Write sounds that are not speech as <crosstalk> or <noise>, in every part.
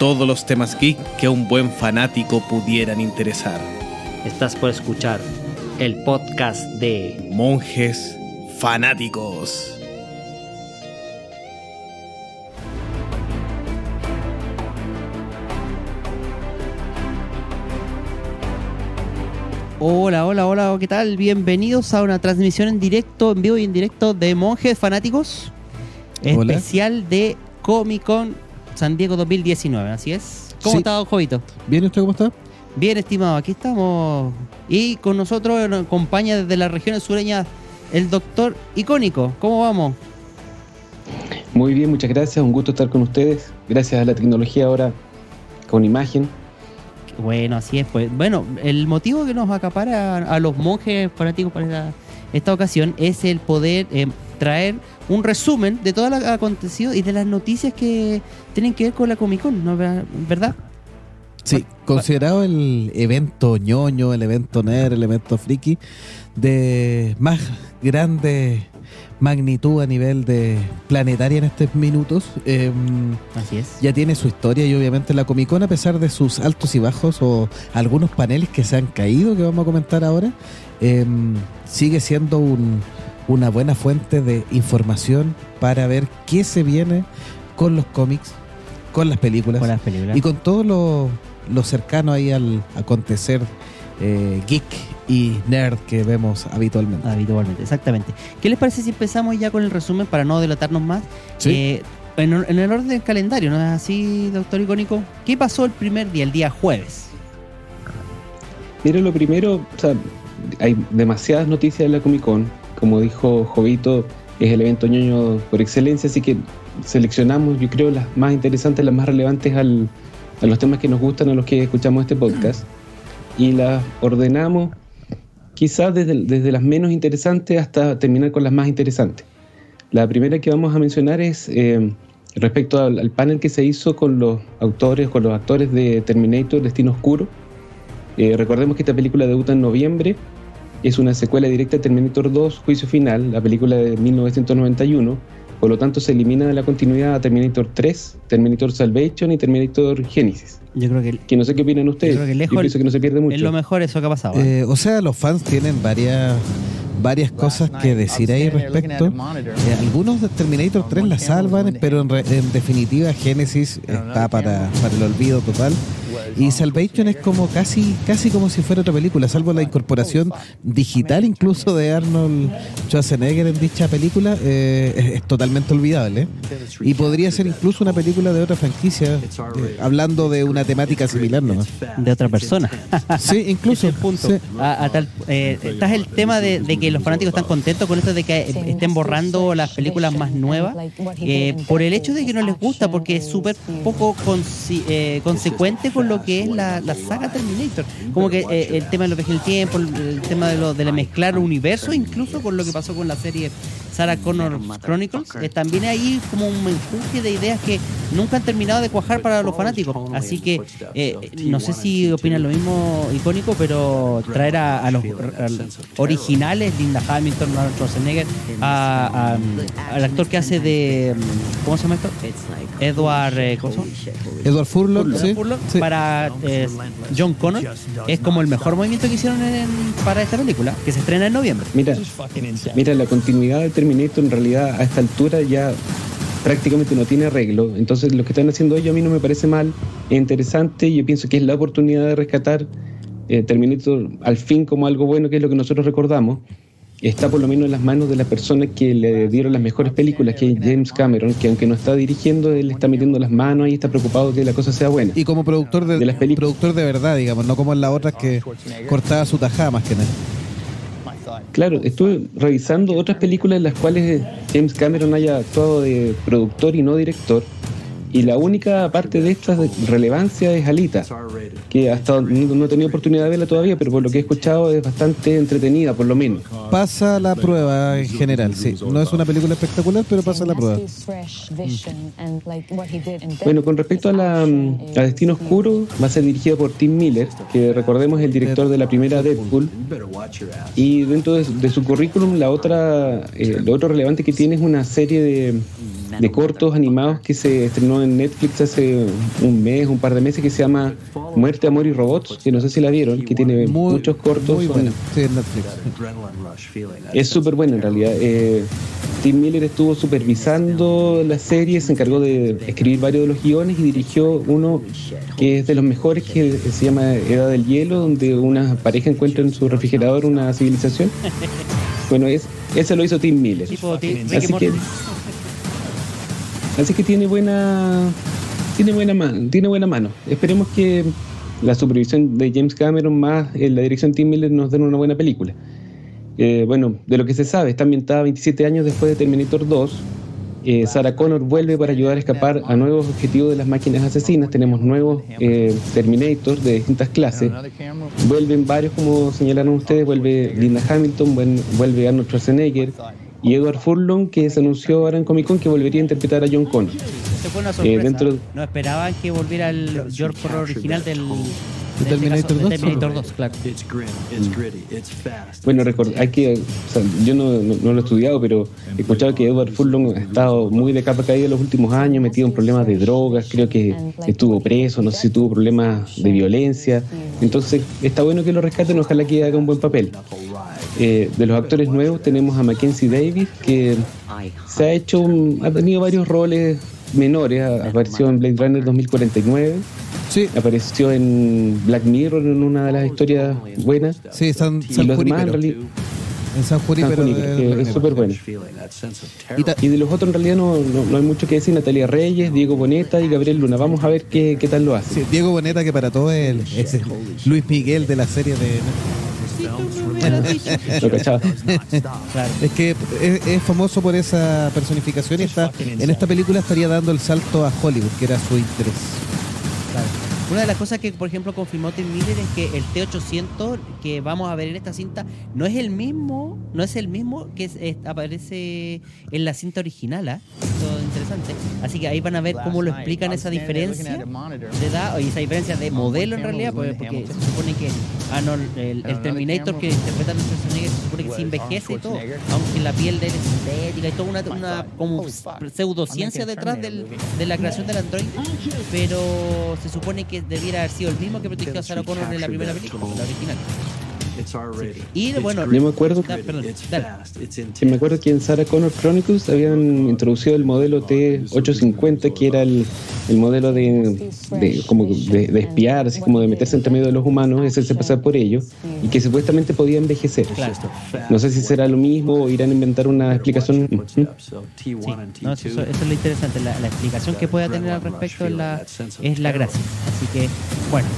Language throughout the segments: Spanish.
Todos los temas geek que a un buen fanático pudieran interesar. Estás por escuchar el podcast de Monjes fanáticos. Hola, hola, hola, ¿qué tal? Bienvenidos a una transmisión en directo, en vivo y en directo de Monjes Fanáticos. Hola. Especial de Comic Con San Diego 2019, así es. ¿Cómo Sí. está, don Jovito? ¿Bien usted cómo está? Bien, estimado, aquí estamos. Y con nosotros nos acompaña desde las regiones sureñas el doctor icónico. ¿Cómo vamos? Muy bien, muchas gracias. Un gusto estar con ustedes. Gracias a la tecnología ahora con imagen. Bueno, así es. Pues bueno, el motivo que nos acapara a, a los monjes fanáticos para esta, esta ocasión es el poder eh, traer un resumen de todo lo acontecido y de las noticias que tienen que ver con la Comic Con, ¿no? ¿verdad? Sí, considerado el evento ñoño, el evento nerd, el evento friki de más grande magnitud a nivel de planetaria en estos minutos. eh, Así es. ya tiene su historia y obviamente la Comic Con, a pesar de sus altos y bajos o algunos paneles que se han caído, que vamos a comentar ahora, eh, sigue siendo un- una buena fuente de información para ver qué se viene con los cómics, con las películas Con las películas. y con todo lo, lo cercano ahí al acontecer eh, geek y nerd que vemos habitualmente. Habitualmente, exactamente. ¿Qué les parece si empezamos ya con el resumen para no delatarnos más? Sí. Eh, en, en el orden del calendario, ¿no es así, doctor Icónico? ¿Qué pasó el primer día, el día jueves? Mira, lo primero, o sea, hay demasiadas noticias de la Comic Con. Como dijo Jovito, es el evento ñoño por excelencia, así que seleccionamos, yo creo, las más interesantes, las más relevantes al- a los temas que nos gustan, a los que escuchamos este podcast, y las ordenamos quizás desde, desde las menos interesantes hasta terminar con las más interesantes. La primera que vamos a mencionar es eh, respecto al, al panel que se hizo con los autores, con los actores de Terminator Destino Oscuro. Eh, recordemos que esta película debuta en noviembre, es una secuela directa de Terminator 2, Juicio Final, la película de 1991, por lo tanto se elimina de la continuidad a Terminator 3, Terminator Salvation y Terminator Genesis. Yo creo que Que no sé qué opinan ustedes, creo que lejos yo pienso que no se pierde mucho. es lo mejor eso que ha pasado. ¿eh? Eh, o sea, los fans tienen varias varias cosas que decir ahí respecto. Eh, algunos de Terminator 3 la salvan, pero en, re- en definitiva Genesis está para, para el olvido total. Y Salvation es como casi casi como si fuera otra película, salvo la incorporación digital incluso de Arnold Schwarzenegger en dicha película, eh, es, es totalmente olvidable. Y podría ser incluso una película de otra franquicia, eh, hablando de una temática similar nomás. de otra persona. <laughs> Sí, incluso. Ese es el punto. sí. A- a tal, eh, está el tema de, de que los fanáticos están contentos con esto de que estén borrando las películas más nuevas eh, por el hecho de que no les gusta, porque es súper poco consi- eh, consecuente con lo que es la, la saga Terminator. Como que eh, el tema de lo que es el tiempo, el, el tema de lo de la mezclar universo, incluso con lo que pasó con la serie Sarah Connor Chronicles, eh, también hay como un menjunje de ideas que nunca han terminado de cuajar para los fanáticos. Así que eh, no sé si opinan lo mismo icónico, pero traer a, a los a originales, Linda Hamilton, Arnold Schwarzenegger, a- a- al actor que hace de. ¿Cómo se llama esto? Edward. eh, ¿Cómo? Edward sí, Furlong, sí. para eh, John Connor es como el mejor movimiento que hicieron en- para esta película, que se estrena en noviembre. Mira, mira, la continuidad de Terminator en realidad a esta altura ya prácticamente no tiene arreglo. Entonces lo que están haciendo ellos a mí no me parece mal, es interesante. Yo pienso que es la oportunidad de rescatar eh, Terminator al fin como algo bueno, que es lo que nosotros recordamos. Está por lo menos en las manos de las personas que le dieron las mejores películas, que es James Cameron, que aunque no está dirigiendo, él está metiendo las manos y está preocupado que la cosa sea buena. Y como productor de, De las películas. productor de verdad, digamos, no como en las otras que cortaba su tajada más que nada. Claro, estuve revisando otras películas en las cuales James Cameron haya actuado de productor y no director. Y la única parte de esta relevancia es Alita, que hasta no he tenido oportunidad de verla todavía, pero por lo que he escuchado es bastante entretenida, por lo menos. Pasa la prueba en general, sí. No es una película espectacular, pero pasa la prueba. Bueno, con respecto a, la, a Destino Oscuro, va a ser dirigida por Tim Miller, que recordemos es el director de la primera Deadpool. Y dentro de, su currículum, la otra, eh, lo otro relevante que tiene es una serie de, de cortos animados que se estrenó en Netflix hace un mes, un par de meses, que se llama Muerte, Amor y Robots, que no sé si la vieron, que tiene muchos cortos. Muy buena. Sí, en Netflix. Es súper buena en realidad. Eh, Tim Miller estuvo supervisando la serie, se encargó de escribir varios de los guiones y dirigió uno que es de los mejores, que se llama Edad del Hielo, donde una pareja encuentra en su refrigerador una civilización. Bueno, es, ese lo hizo Tim Miller. Así que, Así que tiene buena tiene buena mano, tiene buena mano. Esperemos que la supervisión de James Cameron más en la dirección de Tim Miller nos den una buena película. Eh, bueno, de lo que se sabe, está ambientada 27 años después de Terminator 2. Eh, Sarah Connor vuelve para ayudar a escapar a nuevos objetivos de las máquinas asesinas. Tenemos nuevos eh, Terminators de distintas clases. Vuelven varios, como señalaron ustedes. Vuelve Linda Hamilton, vuelve Arnold Schwarzenegger y Edward Furlong, que se anunció ahora en Comic Con que volvería a interpretar a John Connor. fue una sorpresa. Eh, dentro... No esperaban que volviera el George Connor original del, Terminator, 2, Terminator 2, claro. Bueno, hay que, o sea, yo no, no, lo he estudiado, pero he escuchado que Edward Furlong ha estado muy de capa caída en los últimos años, metido en problemas de drogas, creo que estuvo preso, no sé si tuvo problemas de violencia. Entonces, está bueno que lo rescaten, ojalá que haga un buen papel. Eh, de los actores nuevos tenemos a Mackenzie Davis, que se ha hecho, ha tenido varios roles menores, apareció en Blade Runner 2049. Sí. Apareció en Black Mirror en una de las historias buenas. Sí, San y en San Junípero. es súper bueno. Y, de los otros en realidad no, no, hay mucho que decir. Natalia Reyes, Diego Boneta y Gabriel Luna. Vamos a ver qué, qué tal lo hace. Diego Boneta que para todos es Luis Miguel de la serie de... Es que es, famoso por esa personificación y está, en esta película estaría dando el salto a Hollywood, que era su interés. Una de las cosas que, por ejemplo, confirmó Tim Miller es que el T800 que vamos a ver en esta cinta no es el mismo, no es el mismo que aparece en la cinta original, ¿ah? Esto interesante. Así que ahí van a ver cómo lo explican esa diferencia de edad y esa diferencia de modelo en realidad, porque, se supone que el, Terminator que interpreta a Schwarzenegger se supone que se envejece y todo, aunque la piel de él es sintética y toda una, una como pseudociencia detrás de la creación del androide, pero se supone que debiera haber sido el mismo que protegió a Sarah Connor en la primera película, la original. Y bueno, yo me acuerdo, que, me acuerdo que en Sarah Connor Chronicles habían introducido el modelo T850, que era el, el modelo de, de como de, espiar, así como de meterse entre medio de los humanos, ese se pasa por ello, y que supuestamente podía envejecer. No sé si será lo mismo o irán a inventar una explicación. Sí. No, eso, es lo interesante, la, explicación que pueda tener al respecto es la, es la gracia. Así que, bueno.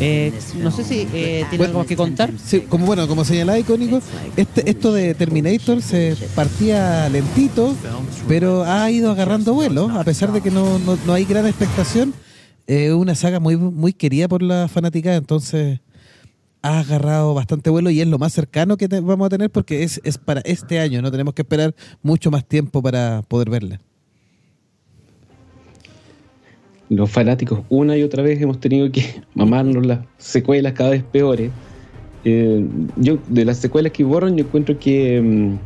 Eh, no sé si eh, tiene algo que contar. Sí, como bueno, como señalaba icónico, este, esto de Terminator se partía lentito, pero ha ido agarrando vuelo, a pesar de que no, no, hay gran expectación. Es una saga muy, muy querida por la fanática, entonces ha agarrado bastante vuelo y es lo más cercano que vamos a tener porque es, es para este año, no tenemos que esperar mucho más tiempo para poder verla los fanáticos una y otra vez hemos tenido que <laughs> mamarnos las secuelas cada vez peores. Eh, yo, de las secuelas que borran, yo encuentro que, mm,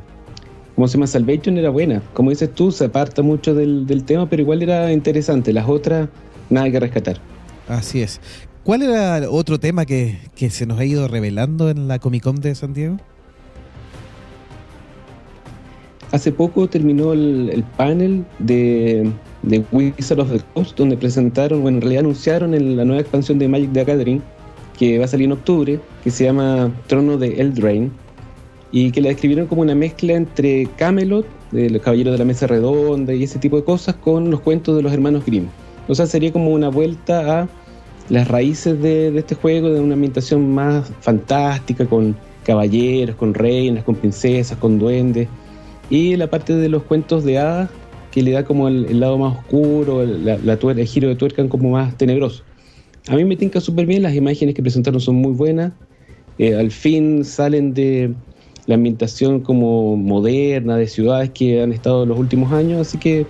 como se llama, Salvation era buena. Como dices tú, se aparta mucho del, tema, pero igual era interesante. Las otras, nada que rescatar. Así es. ¿Cuál era otro tema que, que se nos ha ido revelando en la Comic Con de San Diego? Hace poco terminó el panel de de Wizard of the Coast, donde presentaron, bueno, en realidad anunciaron en la nueva expansión de Magic the Gathering, que va a salir en octubre, que se llama Trono de Eldraine, y que la describieron como una mezcla entre Camelot, de los Caballeros de la Mesa Redonda y ese tipo de cosas, con los cuentos de los hermanos Grimm. O sea, sería como una vuelta a las raíces de, de este juego, de una ambientación más fantástica, con caballeros, con reinas, con princesas, con duendes. Y la parte de los cuentos de hadas que le da como el, lado más oscuro, el, la, el giro de tuerca como más tenebroso. A mí me tinca súper bien, las imágenes que presentaron son muy buenas, eh, al fin salen de la ambientación como moderna de ciudades que han estado los últimos años, así que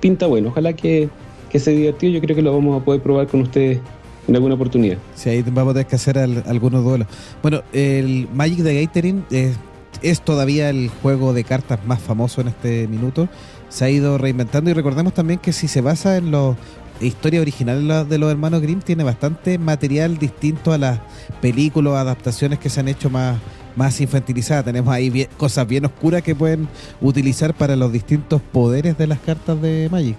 pinta bueno, ojalá que, que se divirtió, yo creo que lo vamos a poder probar con ustedes en alguna oportunidad. Sí, ahí vamos a tener que hacer algunos duelos. Bueno, el Magic the Gathering es, es todavía el juego de cartas más famoso en este minuto. Se ha ido reinventando y recordemos también que si se basa en los historia original de los hermanos Grimm tiene bastante material distinto a las películas o adaptaciones que se han hecho más, más infantilizadas. Tenemos ahí cosas bien oscuras que pueden utilizar para los distintos poderes de las cartas de Magic.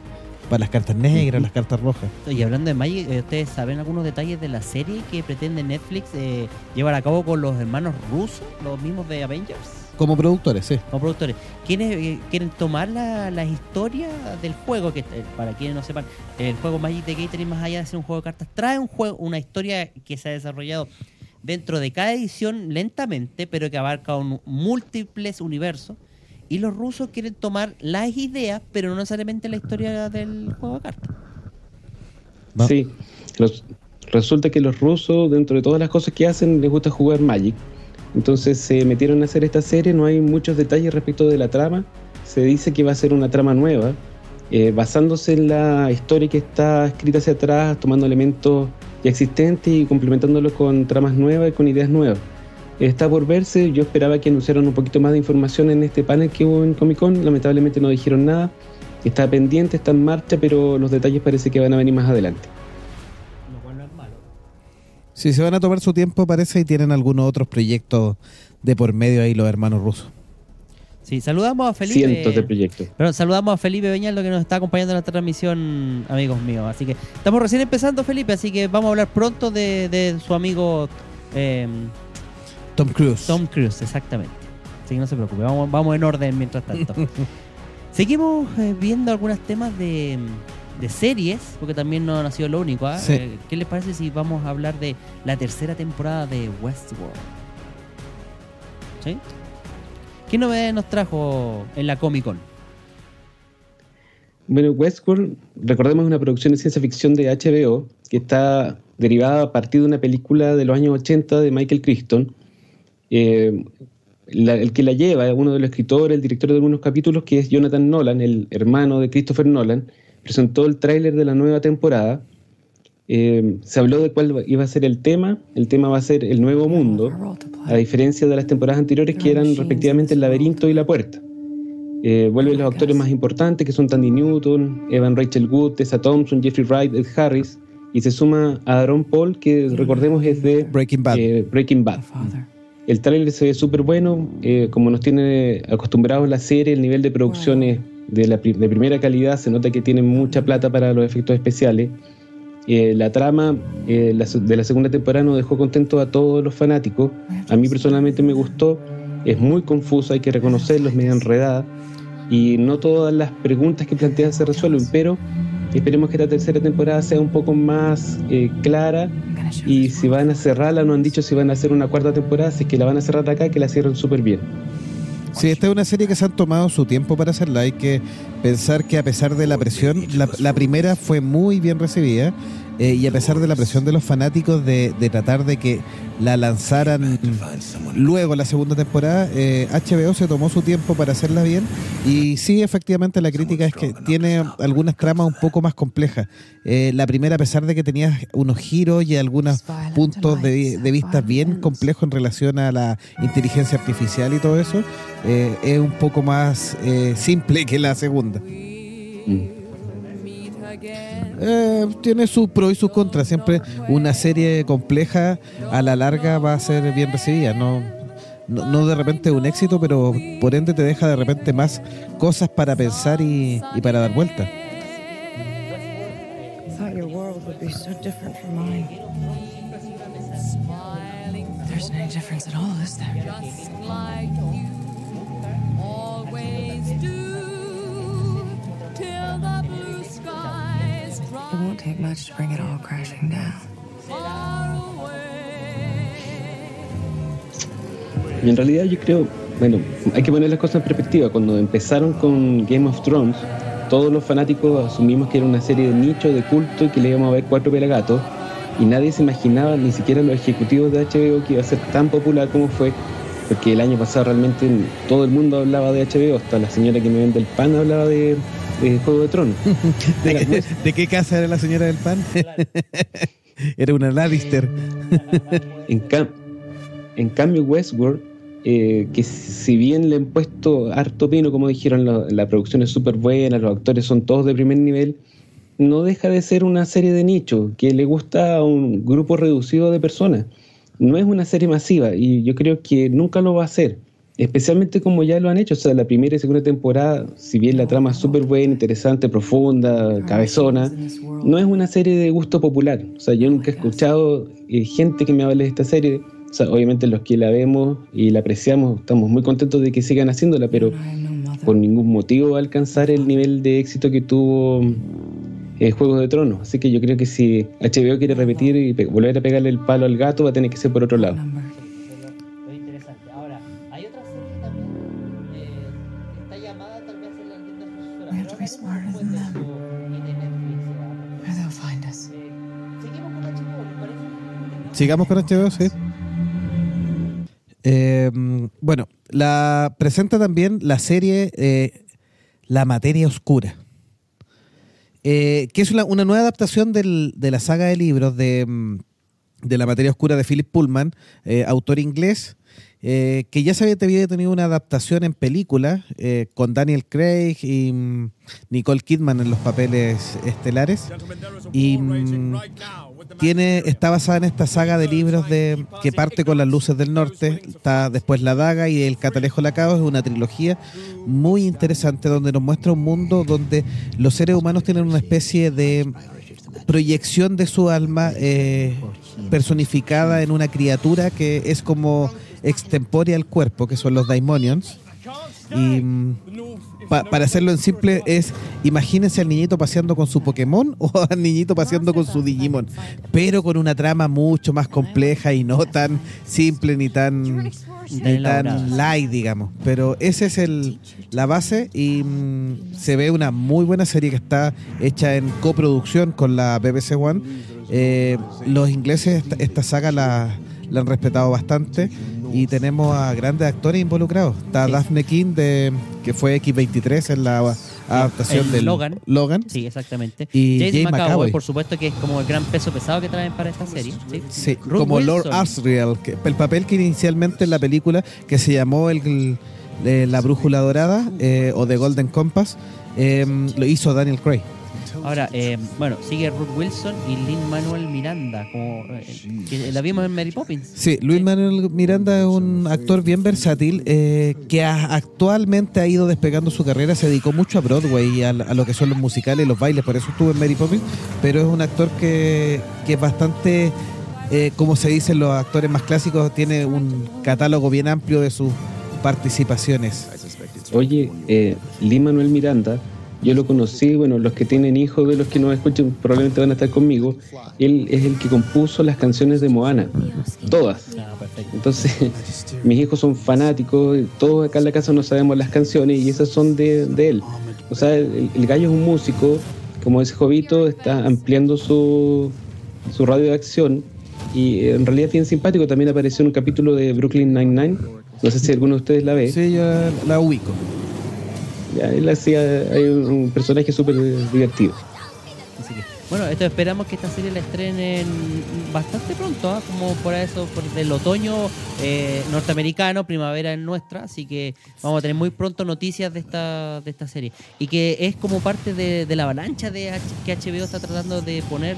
Para las cartas negras, las cartas rojas. Y hablando de Magic, eh, ¿ustedes saben algunos detalles de la serie que pretende Netflix eh, llevar a cabo con los hermanos rusos, los mismos de Avengers? Como productores, sí. Como productores. ¿Quiénes eh, quieren tomar la, la, historia del juego? Que eh, para quienes no sepan, el juego Magic the Gathering, más allá de ser un juego de cartas, trae un juego, una historia que se ha desarrollado dentro de cada edición lentamente, pero que abarca un, múltiples universos. Y los rusos quieren tomar las ideas, pero no necesariamente la historia del juego de cartas. Sí, resulta que los rusos, dentro de todas las cosas que hacen, les gusta jugar Magic entonces se metieron a hacer esta serie, no hay muchos detalles respecto de la trama. Se dice que va a ser una trama nueva, eh, basándose en la historia que está escrita hacia atrás, tomando elementos ya existentes y complementándolos con tramas nuevas y con ideas nuevas. Está por verse, yo esperaba que anunciaran un poquito más de información en este panel que hubo en Comic Con, lamentablemente no dijeron nada. Está pendiente, está en marcha, pero los detalles parece que van a venir más adelante. Sí, se van a tomar su tiempo, parece, y tienen algunos otros proyectos de por medio ahí los hermanos rusos. Sí, saludamos a Felipe. Cientos de proyectos. Pero saludamos a Felipe Beñaldo que nos está acompañando en esta transmisión, amigos míos. Así que estamos recién empezando, Felipe, así que vamos a hablar pronto de, su amigo em, Tom Cruise. Tom Cruise, exactamente. Así que no se preocupe, vamos, vamos en orden mientras tanto. <laughs> Seguimos eh, viendo algunos temas de de series, porque también no ha sido lo único. ¿ah? Eh, ¿Qué les parece si vamos a hablar de la tercera temporada de Westworld? ¿Sí? ¿Qué novedades nos trajo en la Comic Con? Bueno, Westworld, recordemos, una producción de ciencia ficción de HBO que está derivada a partir de una película de los años 80 de Michael Crichton. Eh, el que la lleva, uno de los escritores, el director de algunos capítulos, que es Jonathan Nolan, el hermano de Christopher Nolan, presentó el tráiler de la nueva temporada. Eh, se habló de cuál iba a ser el tema. El tema va a ser el nuevo mundo, a diferencia de las temporadas anteriores que eran respectivamente el laberinto y la puerta. Eh, vuelven los actores más importantes que son Tandy Newton, Evan Rachel Wood, Tessa Thompson, Jeffrey Wright, Ed Harris. Y se suma a Aaron Paul, que recordemos es de Breaking Bad. Eh, Breaking Bad. El tráiler se ve súper bueno, como nos tiene acostumbrados la serie, el nivel de producción es de, la, de primera calidad, se nota que tienen mucha plata para los efectos especiales. Eh, la trama eh, de la segunda temporada nos dejó contento a todos los fanáticos. A mí personalmente me gustó. Es muy confusa, hay que reconocerlo, es medio enredada. Y no todas las preguntas que plantean se resuelven, pero esperemos que la tercera temporada sea un poco más eh, clara. Y si van a cerrarla, no han dicho si van a hacer una cuarta temporada, si es que la van a cerrar acá, que la cierren súper bien. Sí, esta es una serie que se han tomado su tiempo para hacerla. Hay que pensar que a pesar de la presión, la, la primera fue muy bien recibida eh, y a pesar de la presión de los fanáticos de, tratar de que la lanzaran luego la segunda temporada, HBO eh, se tomó su tiempo para hacerla bien y sí, efectivamente la crítica es que tiene algunas tramas un poco más complejas. Eh, la primera, a pesar de que tenía unos giros y algunos puntos de, vista bien complejos en relación a la inteligencia artificial y todo eso, es un poco más simple que la segunda. Mm. Eh, tiene sus pros y sus contras. Siempre una serie compleja a la larga va a ser bien recibida. No, no, de repente un éxito, pero por ende te deja de repente más cosas para pensar y, y para dar vuelta. Y en realidad yo creo, bueno, hay que poner las cosas en perspectiva. Cuando empezaron con Game of Thrones, todos los fanáticos asumimos que era una serie de nicho, de culto y que le íbamos a ver cuatro pelagatos. Y nadie se imaginaba, ni siquiera los ejecutivos de HBO, que iba a ser tan popular como fue. Porque el año pasado realmente todo el mundo hablaba de HBO, hasta la señora que me vende el pan hablaba de, Juego de Tronos. <laughs> ¿De, qué casa era la señora del pan? <laughs> era una Lannister. <laughs> en, en cambio, Westworld eh, que si bien le han puesto harto pino, como dijeron, la, producción es súper buena, los actores son todos de primer nivel, no deja de ser una serie de nicho que le gusta a un grupo reducido de personas. No es una serie masiva y yo creo que nunca lo va a hacer, especialmente como ya lo han hecho. O sea, la primera y segunda temporada, si bien la trama es súper buena, interesante, profunda, cabezona, no es una serie de gusto popular. O sea, yo nunca he escuchado eh, gente que me hable de esta serie obviamente los que la vemos y la apreciamos estamos muy contentos de que sigan haciéndola, pero por ningún motivo va a alcanzar el nivel de éxito que tuvo eh, Juegos de Tronos. Así que yo creo que si HBO quiere repetir y volver a pegarle el palo al gato, va a tener que ser por otro lado. Sigamos con HBO, sí. Eh, bueno, la presenta también la serie eh, La Materia Oscura, eh, que es una, nueva adaptación de la saga de libros de, mm, de La Materia Oscura de Philip Pullman, autor inglés, que ya se había tenido una adaptación en película con Daniel Craig y mm, Nicole Kidman en los papeles estelares. Y tiene, está basada en esta saga de libros de que parte con las luces del norte, está después La Daga y El Catalejo Lacao, es una trilogía muy interesante donde nos muestra un mundo donde los seres humanos tienen una especie de proyección de su alma eh, personificada en una criatura que es como extemporea al cuerpo, que son los daimonions. Y mm, para hacerlo en simple, es imagínense al niñito paseando con su Pokémon <laughs> o al niñito paseando con su Digimon, pero con una trama mucho más compleja y no tan simple ni tan, tan light, digamos. Pero esa es el, la base y mm, se ve una muy buena serie que está hecha en coproducción con la BBC One. Eh, los ingleses esta, saga la, la han respetado bastante y tenemos a grandes actores involucrados. Está Daphne King, de, que fue X23 en la adaptación de Logan. Logan. Sí, exactamente. Y James, McAvoy, por supuesto, que es como el gran peso pesado que traen para esta serie. Sí, como Lord Asriel, el papel que inicialmente en la película, que se llamó el, La Brújula Dorada eh, o The Golden Compass, eh, lo hizo Daniel Craig. Ahora, eh, bueno, sigue Ruth Wilson y Lin Manuel Miranda, como eh, la vimos en Mary Poppins. Sí, Luis Manuel Miranda es un actor bien versátil eh, que actualmente ha ido despegando su carrera, se dedicó mucho a Broadway y a, lo que son los musicales y los bailes, por eso estuvo en Mary Poppins, pero es un actor que, que es bastante, como se dicen los actores más clásicos, tiene un catálogo bien amplio de sus participaciones. Oye, eh, Lin Manuel Miranda yo lo conocí, bueno, los que tienen hijos de los que nos escuchen probablemente van a estar conmigo. Él es el que compuso las canciones de Moana, todas. Entonces, <laughs> mis hijos son fanáticos, todos acá en la casa no sabemos las canciones y esas son de, él. O sea, el, gallo es un músico, como ese Jovito, está ampliando su, su radio de acción y en realidad es bien simpático. También apareció en un capítulo de Brooklyn Nine-Nine. No sé si alguno de ustedes la ve. Sí, yo la ubico él hacía un personaje súper divertido. bueno, esto esperamos que esta serie la estrenen bastante pronto, ¿ah? como por eso, por el otoño eh, norteamericano, primavera en nuestra, así que vamos a tener muy pronto noticias de esta, de esta serie. Y que es como parte de, de la avalancha de que HBO está tratando de poner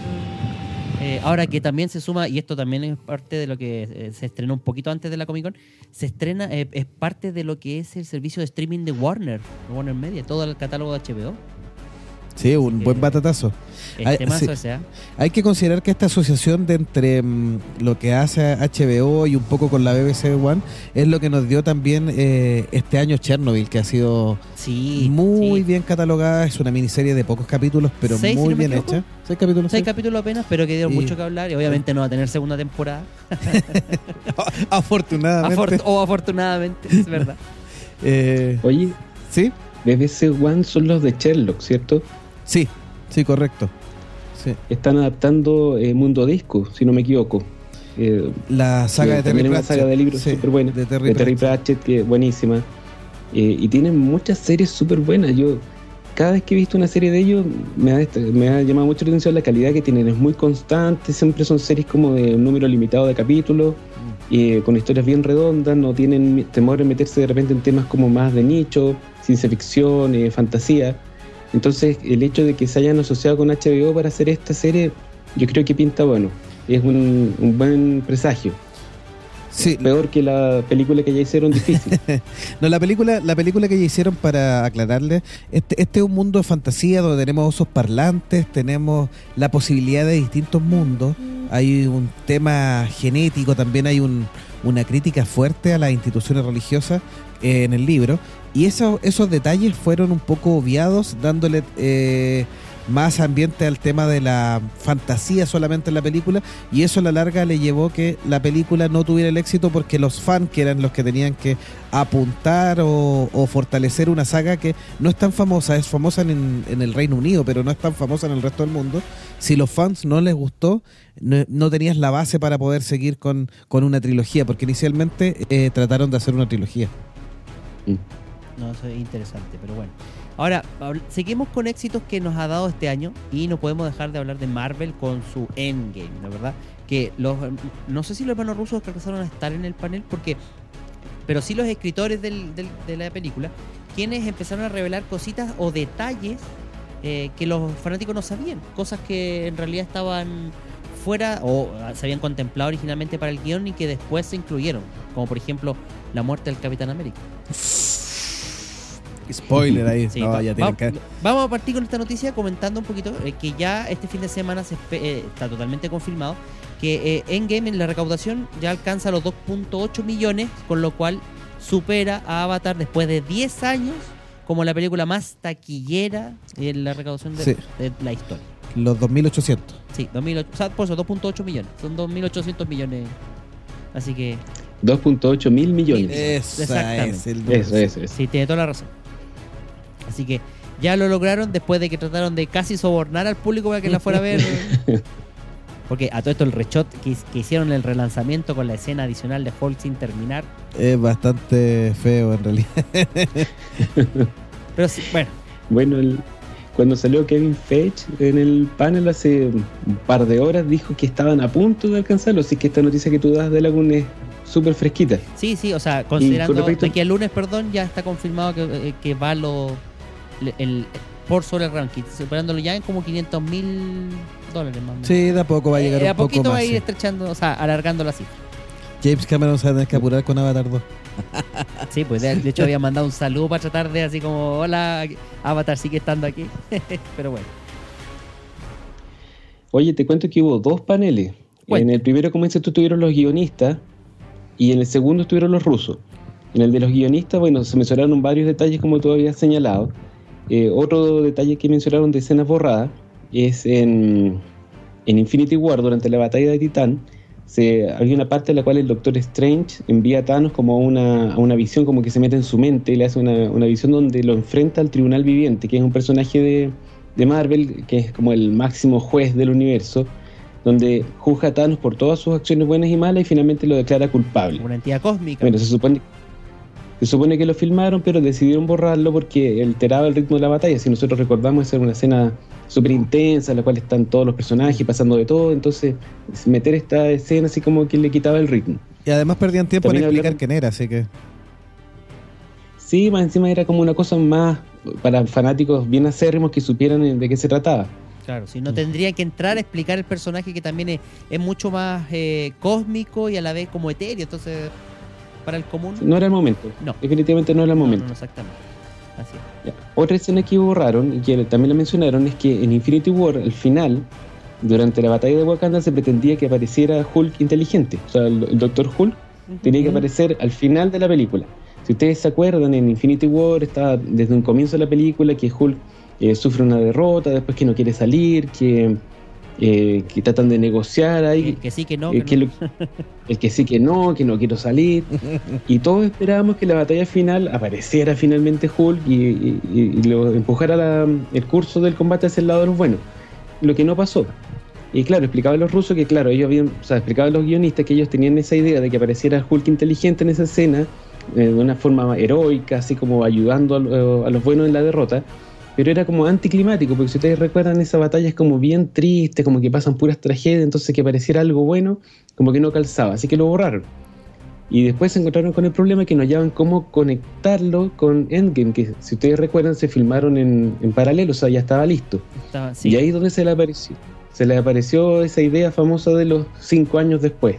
eh, ahora que también se suma, y esto también es parte de lo que eh, se estrenó un poquito antes de la Comic Con, se estrena, eh, es parte de lo que es el servicio de streaming de Warner, Warner Media, todo el catálogo de HBO. Sí, un buen batatazo. Hay, hay, que considerar que esta asociación de entre mm, lo que hace HBO y un poco con la BBC One es lo que nos dio también eh, este año Chernobyl, que ha sido muy bien catalogada. Es una miniserie de pocos capítulos, pero muy bien hecha. Seis capítulos. Seis capítulos apenas, pero que dieron mucho que hablar y obviamente no va a tener segunda temporada. <laughs> afortunadamente. o afortunadamente, es verdad. <laughs> Eh, Oye, ¿sí? BBC One son los de Sherlock, ¿cierto? Sí, sí, correcto. Sí. Están adaptando eh, Mundo Disco, si no me equivoco. Eh, la saga de Terry Pratchett. saga de libros súper buena. De Terry, Pratchett. que es buenísima. Eh, y tienen muchas series súper buenas. Yo, cada vez que he visto una serie de ellos, me ha, me ha llamado mucho la atención la calidad que tienen. Es muy constante, siempre son series como de un número limitado de capítulos. Mm. con historias bien redondas, no tienen temor en meterse de repente en temas como más de nicho, ciencia ficción, fantasía. Entonces, el hecho de que se hayan asociado con HBO para hacer esta serie, yo creo que pinta bueno. Es un, buen presagio. Sí. Peor que la película que ya hicieron difícil. <laughs> no, la película, la película que ya hicieron para aclararle, este, este es un mundo de fantasía donde tenemos osos parlantes, tenemos la posibilidad de distintos mundos, hay un tema genético, también hay un, una crítica fuerte a las instituciones religiosas eh, en el libro, y eso, esos detalles fueron un poco obviados, dándole eh, más ambiente al tema de la fantasía solamente en la película, y eso a la larga le llevó que la película no tuviera el éxito porque los fans, que eran los que tenían que apuntar o, fortalecer una saga que no es tan famosa, es famosa en, el Reino Unido, pero no es tan famosa en el resto del mundo, si los fans no les gustó, no, tenías la base para poder seguir con, una trilogía, porque inicialmente eh, trataron de hacer una trilogía. Mm. No, eso es interesante, pero bueno. Ahora, seguimos con éxitos que nos ha dado este año y no podemos dejar de hablar de Marvel con su Endgame, ¿la verdad? Que los, no sé si los hermanos rusos alcanzaron a estar en el panel porque, pero sí los escritores del, de la película, quienes empezaron a revelar cositas o detalles eh, que los fanáticos no sabían, cosas que en realidad estaban fuera o se habían contemplado originalmente para el guion y que después se incluyeron, como por ejemplo la muerte del Capitán América. Spoiler ahí. Vamos a partir con esta noticia comentando un poquito eh, que ya este fin de semana se eh, está totalmente confirmado que eh, Endgame en la recaudación ya alcanza los 2.8 millones, con lo cual supera a Avatar después de 10 años como la película más taquillera en la recaudación de, la historia. Los 2.800. Sí, 2.800, o sea, por eso 2.8 millones. Son 2.800 millones. Así que... 2.8 mil millones. Exactamente. eso, eso, eso. Sí, tiene toda la razón. Así que ya lo lograron después de que trataron de casi sobornar al público para que la fuera a ver. <laughs> Porque a todo esto el rechot que, hicieron el relanzamiento con la escena adicional de Hulk sin terminar. Es bastante feo en realidad. <laughs> Pero sí, bueno. Bueno, cuando salió Kevin Feige en el panel hace un par de horas dijo que estaban a punto de alcanzarlo. Así que esta noticia que tú das de Laguna es súper fresquita. Sí, sí, o sea, considerando que el lunes, perdón, ya está confirmado que, eh, que va lo el, por sobre el ranking, superándolo ya en como 500 mil dólares más. Sí, de a poco va a llegar eh, un poco poquito va a ir estrechando, o sea, alargando la cifra. James Cameron se va a tener que apurar con Avatar 2. <laughs> sí, pues de, hecho había mandado un saludo para tratar de así como, hola, Avatar sigue estando aquí. <laughs> Pero bueno. Oye, te cuento que hubo dos paneles. En el primero, como dices tú, tuvieron los guionistas y en el segundo estuvieron los rusos. En el de los guionistas, bueno, se mencionaron varios detalles como tú habías señalado. Eh, otro detalle que mencionaron de escenas borradas es en, Infinity War, durante la batalla de Titán, se, había una parte en la cual el Doctor Strange envía a Thanos como una, a una visión, como que se mete en su mente, y le hace una, una, visión donde lo enfrenta al Tribunal Viviente, que es un personaje de, de Marvel, que es como el máximo juez del universo, donde juzga a Thanos por todas sus acciones buenas y malas y finalmente lo declara culpable. Una entidad cósmica. Bueno, se supone se supone que lo filmaron, pero decidieron borrarlo porque alteraba el ritmo de la batalla. Si nosotros recordamos, esa era una escena súper intensa, en la cual están todos los personajes pasando de todo. Entonces, meter esta escena así como que le quitaba el ritmo. Y además perdían tiempo en explicar quién era, así que. Sí, más encima era como una cosa más para fanáticos bien acérrimos que supieran de qué se trataba. Claro, si no tendría que entrar a explicar el personaje que también es, mucho más eh, cósmico y a la vez como etéreo. Entonces para el común. No era el momento. No. Definitivamente no era el momento. exactamente. Así es. Otra escena que borraron y que también la mencionaron es que en Infinity War, al final, durante la batalla de Wakanda, se pretendía que apareciera Hulk inteligente. O sea, el, Doctor Hulk tenía que aparecer al final de la película. Si ustedes se acuerdan, en Infinity War estaba desde un comienzo de la película que Hulk eh, sufre una derrota, después que no quiere salir, que eh, que tratan de negociar ahí. El que sí, que no. eh, que no. lo- el que sí, que no, que no quiero salir. <laughs> Y todos esperábamos que la batalla final apareciera finalmente Hulk y, y- y lo empujara la- el curso del combate hacia el lado de los buenos. Lo que no pasó. Y claro, explicaban los rusos que, claro, ellos habían, o sea, explicaban los guionistas que ellos tenían esa idea de que apareciera Hulk inteligente en esa escena, eh, de una forma heroica, así como ayudando a, a los buenos en la derrota. Pero era como anticlimático, porque si ustedes recuerdan, esa batalla es como bien triste, como que pasan puras tragedias, entonces que apareciera algo bueno, como que no calzaba, así que lo borraron. Y después se encontraron con el problema que no hallaban cómo conectarlo con Endgame, que si ustedes recuerdan se filmaron en, en paralelo, o sea, ya estaba listo. Estaba- sí. Y ahí es donde se le apareció. Se le apareció esa idea famosa de los cinco años después.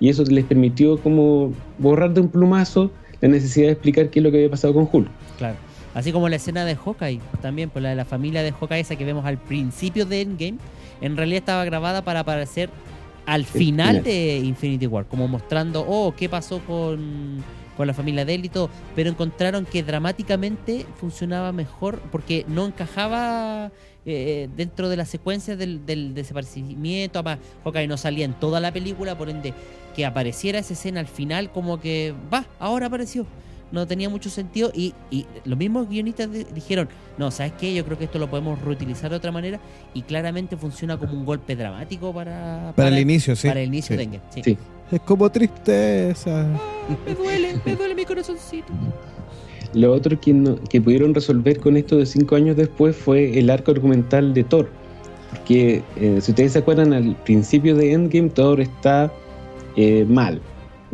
Y eso les permitió como borrar de un plumazo la necesidad de explicar qué es lo que había pasado con Hulk. Claro. Así como la escena de Hawkeye, también, pues la de la familia de Hawkeye, esa que vemos al principio de Endgame, en realidad estaba grabada para aparecer al final final. de Infinity War, como mostrando, oh, qué pasó con, con la familia de él y todo, pero encontraron que dramáticamente funcionaba mejor porque no encajaba eh, dentro de la secuencia del, del desaparecimiento, además Hawkeye no salía en toda la película, por ende, que apareciera esa escena al final como que, va, ahora apareció no tenía mucho sentido y, y los mismos guionistas de- dijeron, no, ¿sabes qué? Yo creo que esto lo podemos reutilizar de otra manera y claramente funciona como un golpe dramático para, Para el inicio, sí. para el inicio Sí. de Endgame. Sí. Sí. Es como tristeza. Me duele, me duele mi corazoncito. Lo otro que, no- que pudieron resolver con esto de cinco años después fue el arco argumental de Thor. Porque eh, si ustedes se acuerdan, al principio de Endgame, Thor está eh, mal.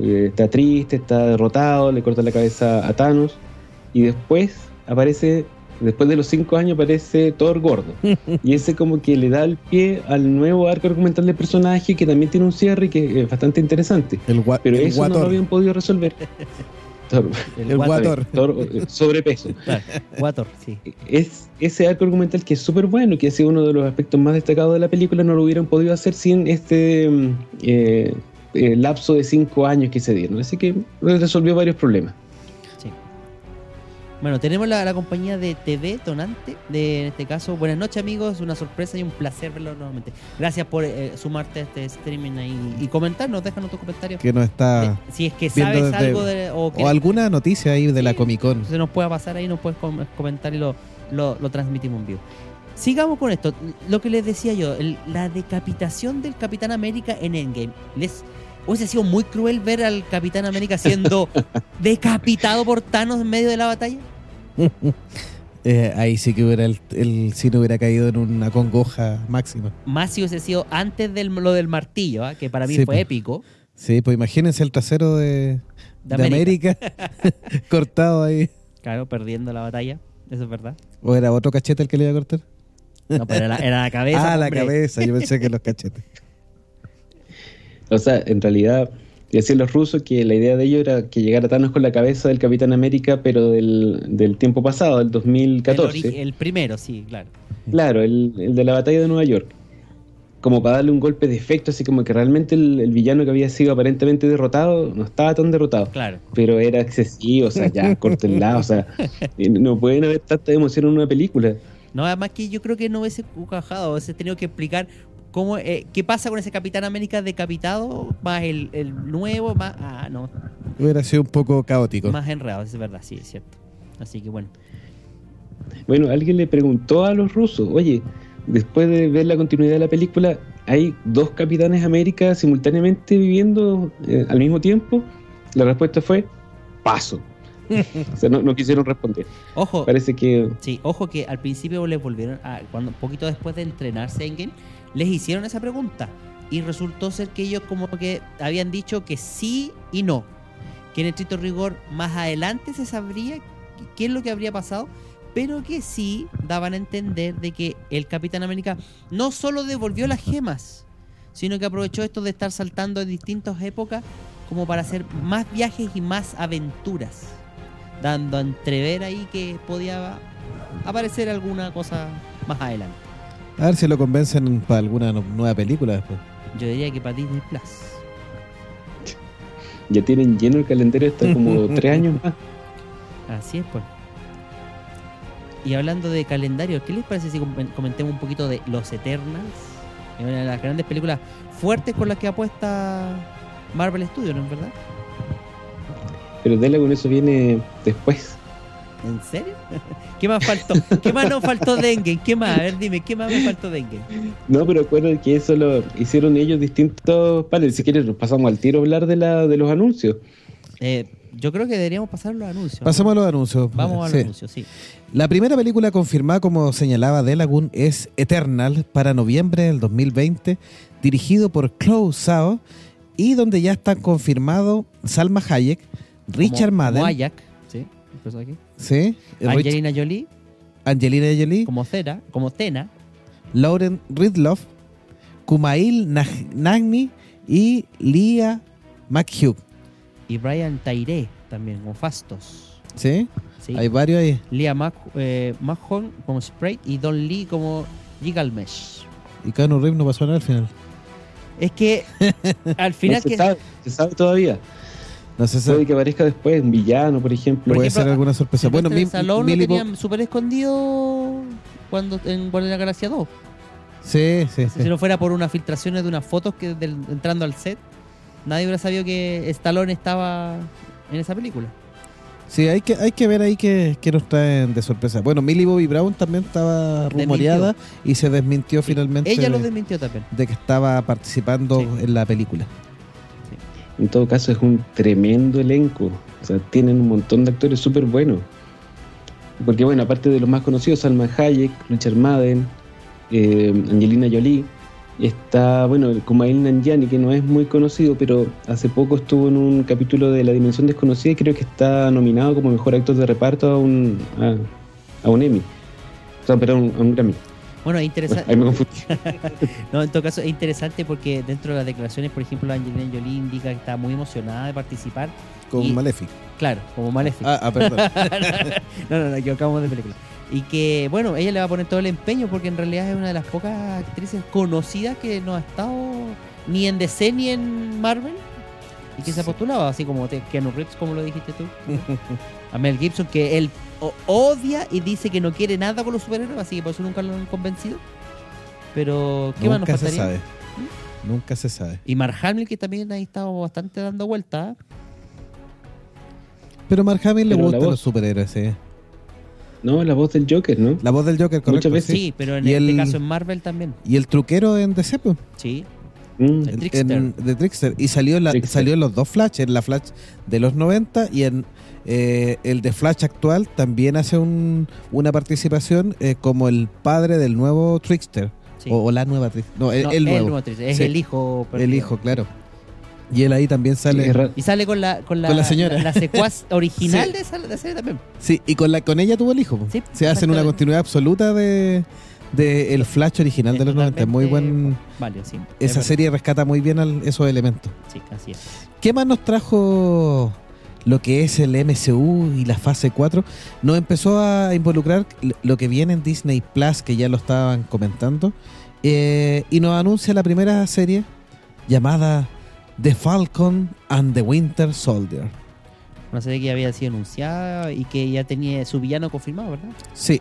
Eh, está triste, está derrotado, le corta la cabeza a Thanos. Y después aparece, después de los cinco años, aparece Thor gordo. <laughs> y ese como que le da el pie al nuevo arco argumental del personaje, que también tiene un cierre y que es bastante interesante. El, Pero el eso no lo habían podido resolver. <laughs> Thor, El Guator. guator. Thor, eh, sobrepeso. Claro, Guator, sí. es ese arco argumental que es súper bueno, que ha sido uno de los aspectos más destacados de la película, no lo hubieran podido hacer sin este mm, eh, eh, lapso de cinco años que se dieron. Así que resolvió varios problemas. sí. Bueno, tenemos la, la compañía de TV Donante, de, en este caso. Buenas noches amigos, una sorpresa y un placer verlo nuevamente. Gracias por eh, sumarte a este streaming ahí y comentarnos, déjanos tu comentario. Que no está. Si es que sabes desde- algo de, o, que O alguna noticia ahí de la Comic Con. se nos pueda pasar ahí, nos puedes com- comentar y lo, lo, lo transmitimos en vivo. Sigamos con esto. Lo que les decía yo, el- la decapitación del Capitán América en Endgame. Les hubiese sido muy cruel ver al Capitán América siendo <laughs> decapitado por Thanos en medio de la batalla. <laughs> Eh, ahí sí que hubiera el, el cine hubiera caído en una congoja máxima. Más si hubiese sido antes de lo del martillo, ¿ah? que para mí Sí, fue pues. épico. Sí, pues imagínense el trasero de, De de América, <laughs> cortado ahí. Claro, perdiendo la batalla. Eso es verdad. ¿O era otro cachete el que le iba a cortar? No, pero era la, era la cabeza. ah, la cabeza. Yo pensé que los cachetes. O sea, en realidad, decían los rusos que la idea de ellos era que llegara Thanos con la cabeza del Capitán América, pero del, del tiempo pasado, del El, 2014. ori- el primero, sí, claro. Claro, el, el de la batalla de Nueva York. Como para darle un golpe de efecto, así como que realmente el, el villano que había sido aparentemente derrotado no estaba tan derrotado. Claro. Pero era excesivo, o sea, ya, <laughs> córtenla, o sea, no pueden haber tanta emoción en una película. No, además que yo creo que no hubiese hubiese tenido que explicar cómo, eh, qué pasa con ese Capitán América decapitado, más el, el nuevo, más. Ah, no, Hubiera sido un poco caótico. más enredado, es verdad, sí, es cierto. Así que bueno. Bueno, alguien le preguntó a los rusos, oye, después de ver la continuidad de la película, ¿hay dos Capitanes América simultáneamente viviendo eh, al mismo tiempo? La respuesta fue, paso. <laughs> o sea, no, no quisieron responder. Ojo, Parece que sí, ojo que al principio les volvieron a, cuando un poquito después de entrenarse en game, les hicieron esa pregunta. Y resultó ser que ellos como que habían dicho que sí y no. Que en estricto rigor más adelante se sabría qué es lo que habría pasado, pero que sí daban a entender de que el Capitán América no solo devolvió las gemas, sino que aprovechó esto de estar saltando en distintas épocas como para hacer más viajes y más aventuras, dando a entrever ahí que podía aparecer alguna cosa más adelante. A ver si lo convencen para alguna no- nueva película después. Yo diría que para Disney Plus. ya tienen lleno el calendario hasta como <laughs> tres años más. Así es, pues. Y hablando de calendario, ¿qué les parece si com- comentemos un poquito de los Eternals? Es una de las grandes películas fuertes con las que apuesta Marvel Studios, ¿no es verdad? Pero Dela con eso viene después. ¿En serio? <laughs> ¿Qué más faltó? ¿Qué más nos faltó de Endgame? ¿Qué más? A ver, dime, ¿qué más me faltó de Endgame? No, pero acuerdo que eso lo hicieron ellos distintos paneles. Si quieres, nos pasamos al tiro a hablar de, la, de los anuncios. Eh, yo creo que deberíamos pasar los anuncios. ¿no? Pasamos a los anuncios. Vamos a los Sí. anuncios, sí. La primera película confirmada, como señalaba Delagun, es Eternal para noviembre del 2020, dirigido por Chloe Zhao y donde ya están confirmados Salma Hayek, Richard como, Madden, sí. Empezó aquí. ¿sí? Rich- Angelina Jolie, Angelina Jolie, como Cera, como Tena. Lauren Ridloff, Kumail Nag- Nagni y Leah McHugh. Y Brian Tairé también, como Fastos. ¿Sí? Sí. Hay varios ahí. Leah Mac, eh, Mahon como Sprite y Don Lee como Gigalmesh. Y Keanu Reeves no pasó nada al final. Es que <laughs> al No final se que sabe, se sabe todavía. No sé si Puede que aparezca después un villano, por ejemplo. puede ejemplo, ser alguna sorpresa. Bueno, Sylvester mi, Stallone lo tenían súper escondido cuando en Guardianes de la Galaxia 2. Sí, sí, sí. Si no fuera por unas filtraciones de unas fotos que del- entrando al set, nadie hubiera sabido que Stallone estaba en esa película. Sí, hay que, hay que ver ahí que, que nos traen de sorpresa. Bueno, Millie Bobby Brown también estaba rumoreada y se desmintió finalmente Ella lo de, desmintió también. de que estaba participando Sí. en la película. En todo caso, es un tremendo elenco. O sea, tienen un montón de actores súper buenos. Porque, bueno, aparte de los más conocidos, Salma Hayek, Richard Madden, eh, Angelina Jolie, está, bueno, Kumail Nanjiani, que no es muy conocido, pero hace poco estuvo en un capítulo de La Dimensión Desconocida y creo que está nominado como mejor actor de reparto a un, a, a un Emmy. O sea, perdón, a un Grammy. Bueno, es Bueno, interesante. ahí me confundí. <laughs> No, en todo caso es interesante porque dentro de las declaraciones, por ejemplo, Angelina Jolie indica que está muy emocionada de participar. Con Y- Malefic. Claro, como Malefic. Ah, ah, perdón. <laughs> no, no, no, equivocamos de película. Y que, bueno, ella le va a poner todo el empeño porque en realidad es una de las pocas actrices conocidas que no ha estado ni en DC ni en Marvel y que se ha postulado, así como te, Keanu Reeves, como lo dijiste tú. <laughs> a Mel Gibson, que él odia y dice que no quiere nada con los superhéroes, así que por eso nunca lo han convencido. Pero, ¿qué más nos Nunca se faltaría? sabe. Nunca se sabe. Y Mark Hamill, que también ahí estado bastante dando vueltas. Pero Mark Hamill le Pero la gustan los superhéroes, sí. No, la voz del Joker, ¿no? La voz del Joker, correcto. Muchas veces. Sí. sí. pero en Y este el- caso en Marvel también. Y el truquero en DC, pues. Sí. Mm. El Trickster. en- de Trickster. Y salió en, la, Trickster. salió en los dos Flash, en la Flash de los 90 y en eh, el de Flash actual también hace un, una participación eh, como el padre del nuevo Trickster. sí. O, o la nueva Trickster. No, el, No, el nuevo. nuevo Trickster, es Sí. el hijo. El perdido. hijo, claro. Y él ahí también sale. Y sale con la, con la, Con la señora. La, la secuaz <laughs> original Sí. de esa de esa serie también. Sí, y con la con ella tuvo el hijo. Se hacen una continuidad absoluta de, de el Flash original de los 90. Muy buen. Vale, sí. es Esa verdad. serie rescata muy bien al- esos elementos. Sí, así es. ¿Qué más nos trajo lo que es el MCU y la fase 4? Nos empezó a involucrar lo que viene en Disney Plus, que ya lo estaban comentando, eh, y nos anuncia la primera serie llamada The Falcon and the Winter Soldier. Una serie que ya había sido anunciada y que ya tenía su villano confirmado, ¿verdad? Sí,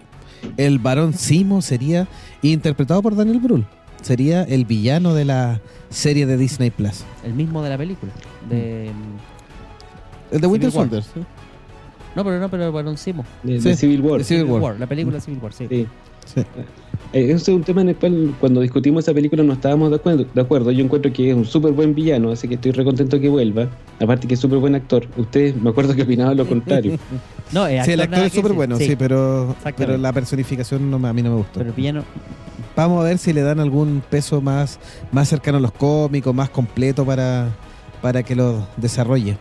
el varón Simo sería interpretado por Daniel Brühl. Sería el villano de la serie de Disney Plus. El mismo de la película. De, El de Winter War. Soldier. ¿sí? No, pero no, pero el Barón Simo. de, Sí. de Civil War. De Civil War. La película Civil War, sí. Sí. Sí. Eh, Ese es un tema en el cual cuando discutimos esa película no estábamos de acuerdo. De acuerdo. Yo encuentro que es un súper buen villano, así que estoy recontento que vuelva. Aparte que es súper buen actor. Ustedes me acuerdo que opinaban lo contrario. <laughs> No, eh, Sí, el actor es súper bueno, sí, pero, la personificación no, me- a mí no me gustó. Pero el villano, Vamos a ver si le dan algún peso más, más cercano a los cómicos, más completo para, para que lo desarrolle.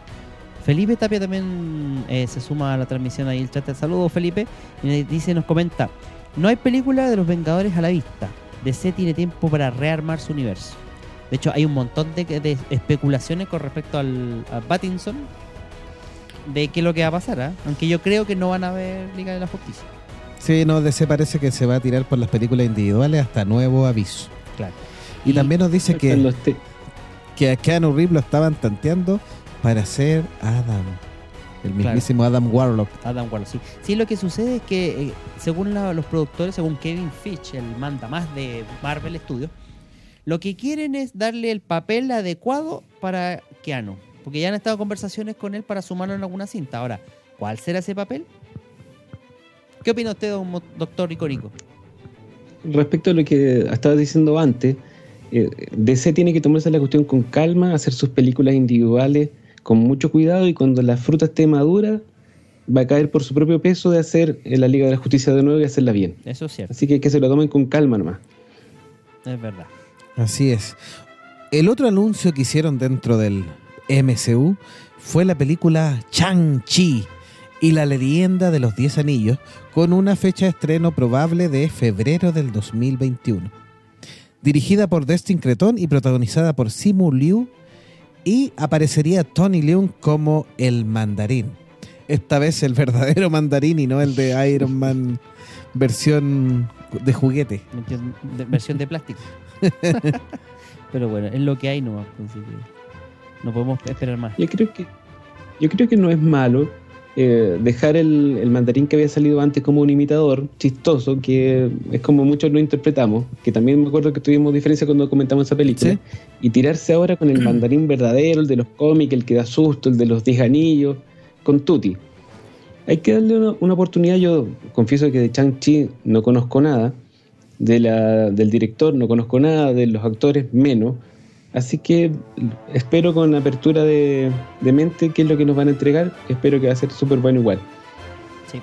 Felipe Tapia también eh, se suma a la transmisión ahí el chat. Saludos Felipe. Y dice, nos comenta, no hay película de los Vengadores a la vista. DC tiene tiempo para rearmar su universo. De hecho, hay un montón de, de especulaciones con respecto al a Pattinson de qué es lo que va a pasar, ¿ah? aunque yo creo que no van a ver Liga de la Justicia. Sí, no, DC parece que se va a tirar por las películas individuales hasta nuevo aviso. Claro. Y, también nos dice que, que a Keanu Reeves lo estaban tanteando para ser Adam. El Claro. mismísimo Adam Warlock. Adam Warlock, sí. Sí, lo que sucede es que, eh, según la- los productores, según Kevin Fitch, el manda más de Marvel Studios, lo que quieren es darle el papel adecuado para Keanu. Porque ya han estado conversaciones con él para sumarlo en alguna cinta. Ahora, ¿cuál será ese papel? ¿Qué opina usted, doctor Ricorico? Respecto a lo que estaba diciendo antes, eh, DC tiene que tomarse la cuestión con calma, hacer sus películas individuales con mucho cuidado y cuando la fruta esté madura va a caer por su propio peso de hacer la Liga de la Justicia de nuevo y hacerla bien. Eso es cierto. Así que que se lo tomen con calma nomás. Es verdad. Así es. El otro anuncio que hicieron dentro del MCU fue la película Chang-Chi y la leyenda de los Diez Anillos, con una fecha de estreno probable de febrero del 2021. Dirigida por Destin Cretón y protagonizada por Simu Liu, y aparecería Tony Leung como el mandarín. Esta vez el verdadero <laughs> mandarín y no el de Iron Man versión de juguete. versión de plástico. <laughs> Pero bueno, es lo que hay nomás. no podemos esperar más. Yo creo que, yo creo que no es malo eh, dejar el, mandarín que había salido antes como un imitador chistoso, que es como muchos lo interpretamos, que también me acuerdo que tuvimos diferencia cuando comentamos esa película, y tirarse ahora con el mandarín verdadero, el de los cómics, el que da susto, el de los diez anillos, con Tutti. Hay que darle una, oportunidad, yo confieso que de Chang-Chi no conozco nada, de la, del director no conozco nada, de los actores menos, Así que espero con apertura de, mente qué es lo que nos van a entregar. Espero que va a ser súper bueno igual.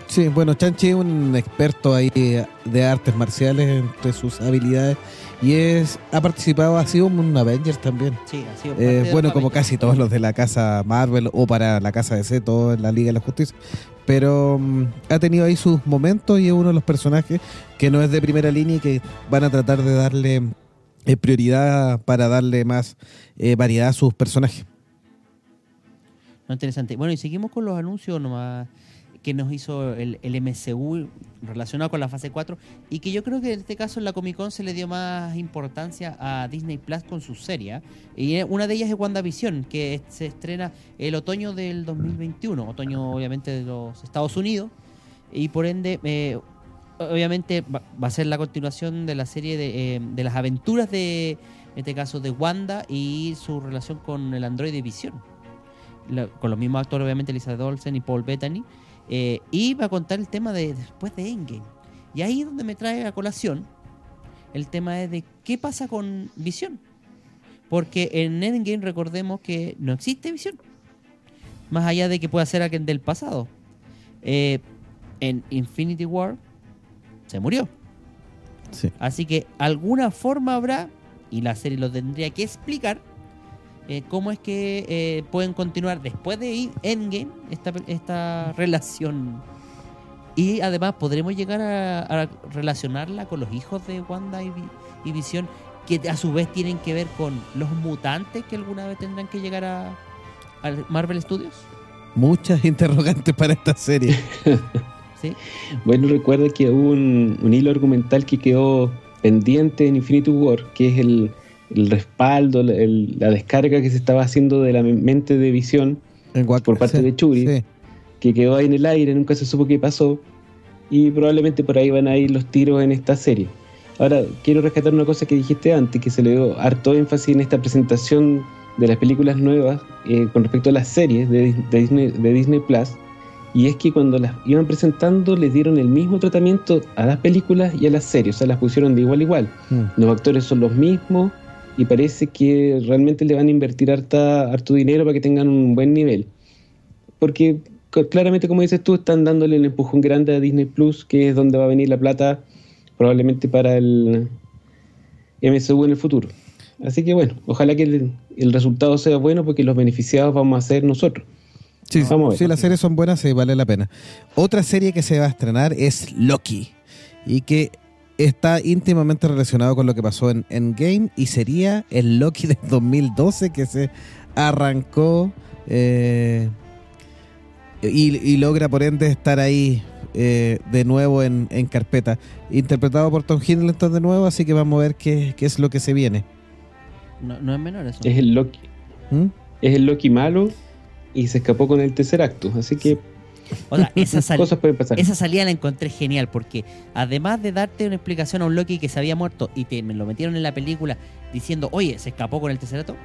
Sí. bueno, Chanchi es un experto ahí de artes marciales entre sus habilidades y es ha participado, ha sido un Avenger también. Sí, ha sido eh, Bueno, como casi todos los de la casa Marvel o para la casa de C, todos en la Liga de la Justicia. Pero mm, ha tenido ahí sus momentos y es uno de los personajes que no es de primera línea y que van a tratar de darle prioridad para darle más eh, variedad a sus personajes. No, interesante. Bueno, y seguimos con los anuncios nomás que nos hizo el, el, MCU relacionado con la fase 4 y que yo creo que en este caso en la Comic Con se le dio más importancia a Disney Plus con su serie. Y una de ellas es WandaVision, que se estrena el otoño del 2021, otoño obviamente de los Estados Unidos, y por ende eh, obviamente va, a ser la continuación de la serie de, eh, las aventuras de, en este caso, de Wanda y su relación con el androide Visión. con los mismos actores, obviamente, Elizabeth Olsen y Paul Bettany. Eh, y va a contar el tema de después de Endgame. Y ahí es donde me trae a colación el tema de qué pasa con Visión. Porque en Endgame recordemos que no existe Visión. Más allá de que pueda ser alguien del pasado. Eh, en Infinity War se murió. Así que alguna forma habrá, y la serie lo tendría que explicar, eh, cómo es que eh, pueden continuar después de Endgame esta, esta relación. Y además podremos llegar a, relacionarla con los hijos de Wanda y, y, Visión, que a su vez tienen que ver con los mutantes que alguna vez tendrán que llegar a, a Marvel Studios. Muchas <laughs> interrogantes para esta serie. <laughs> Bueno, recuerda que hubo un, hilo argumental que quedó pendiente en Infinity War, que es el, respaldo, la descarga que se estaba haciendo de la mente de visión por parte de Churi, que quedó ahí en el aire, nunca se supo qué pasó, y probablemente por ahí van a ir los tiros en esta serie. Ahora, quiero rescatar una cosa que dijiste antes, que se le dio harto énfasis en esta presentación de las películas nuevas eh, con respecto a las series de, Disney, de Disney Plus, y es que cuando las iban presentando les dieron el mismo tratamiento a las películas y a las series, o sea, las pusieron de igual a igual. Mm. Los actores son los mismos y parece que realmente le van a invertir harta, harto dinero para que tengan un buen nivel. Porque claramente, como dices tú, están dándole el empujón grande a Disney Plus, que es donde va a venir la plata probablemente para el MSU en el futuro. Así que bueno, ojalá que el, el resultado sea bueno porque los beneficiados vamos a ser nosotros. Sí, sí las series son buenas y vale la pena. Otra serie que se va a estrenar es Loki y que está íntimamente relacionado con lo que pasó en Endgame y sería el Loki de 2012 que se arrancó eh, y, logra por ende estar ahí eh, de nuevo en, carpeta. Interpretado por Tom Hiddleston de nuevo, así que vamos a ver qué, es lo que se viene. No, es menor eso. Es el Loki. ¿Mm? Es el Loki malo y se escapó con el tercer acto. Así que O sea, esa, <laughs> sal- Cosas pueden pasar. esa salida la encontré genial porque además de darte una explicación a un Loki que se había muerto y te me lo metieron en la película diciendo, oye, se escapó con el Tesserato,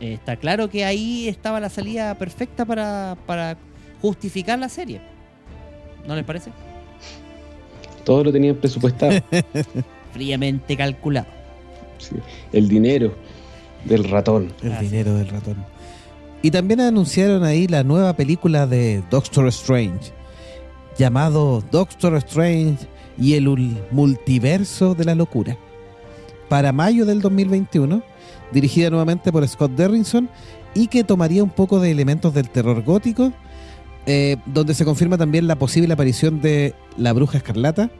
eh, está claro que ahí estaba la salida perfecta para, para justificar la serie. ¿No les parece? Todo lo tenían presupuestado. <laughs> Fríamente calculado. Sí. El dinero del ratón. El dinero del ratón. Y también anunciaron ahí la nueva película de Doctor Strange, llamado Doctor Strange y el ul- multiverso de la locura. Para mayo del 2021, dirigida nuevamente por Scott Derrickson y que tomaría un poco de elementos del terror gótico, eh, donde se confirma también la posible aparición de la bruja escarlata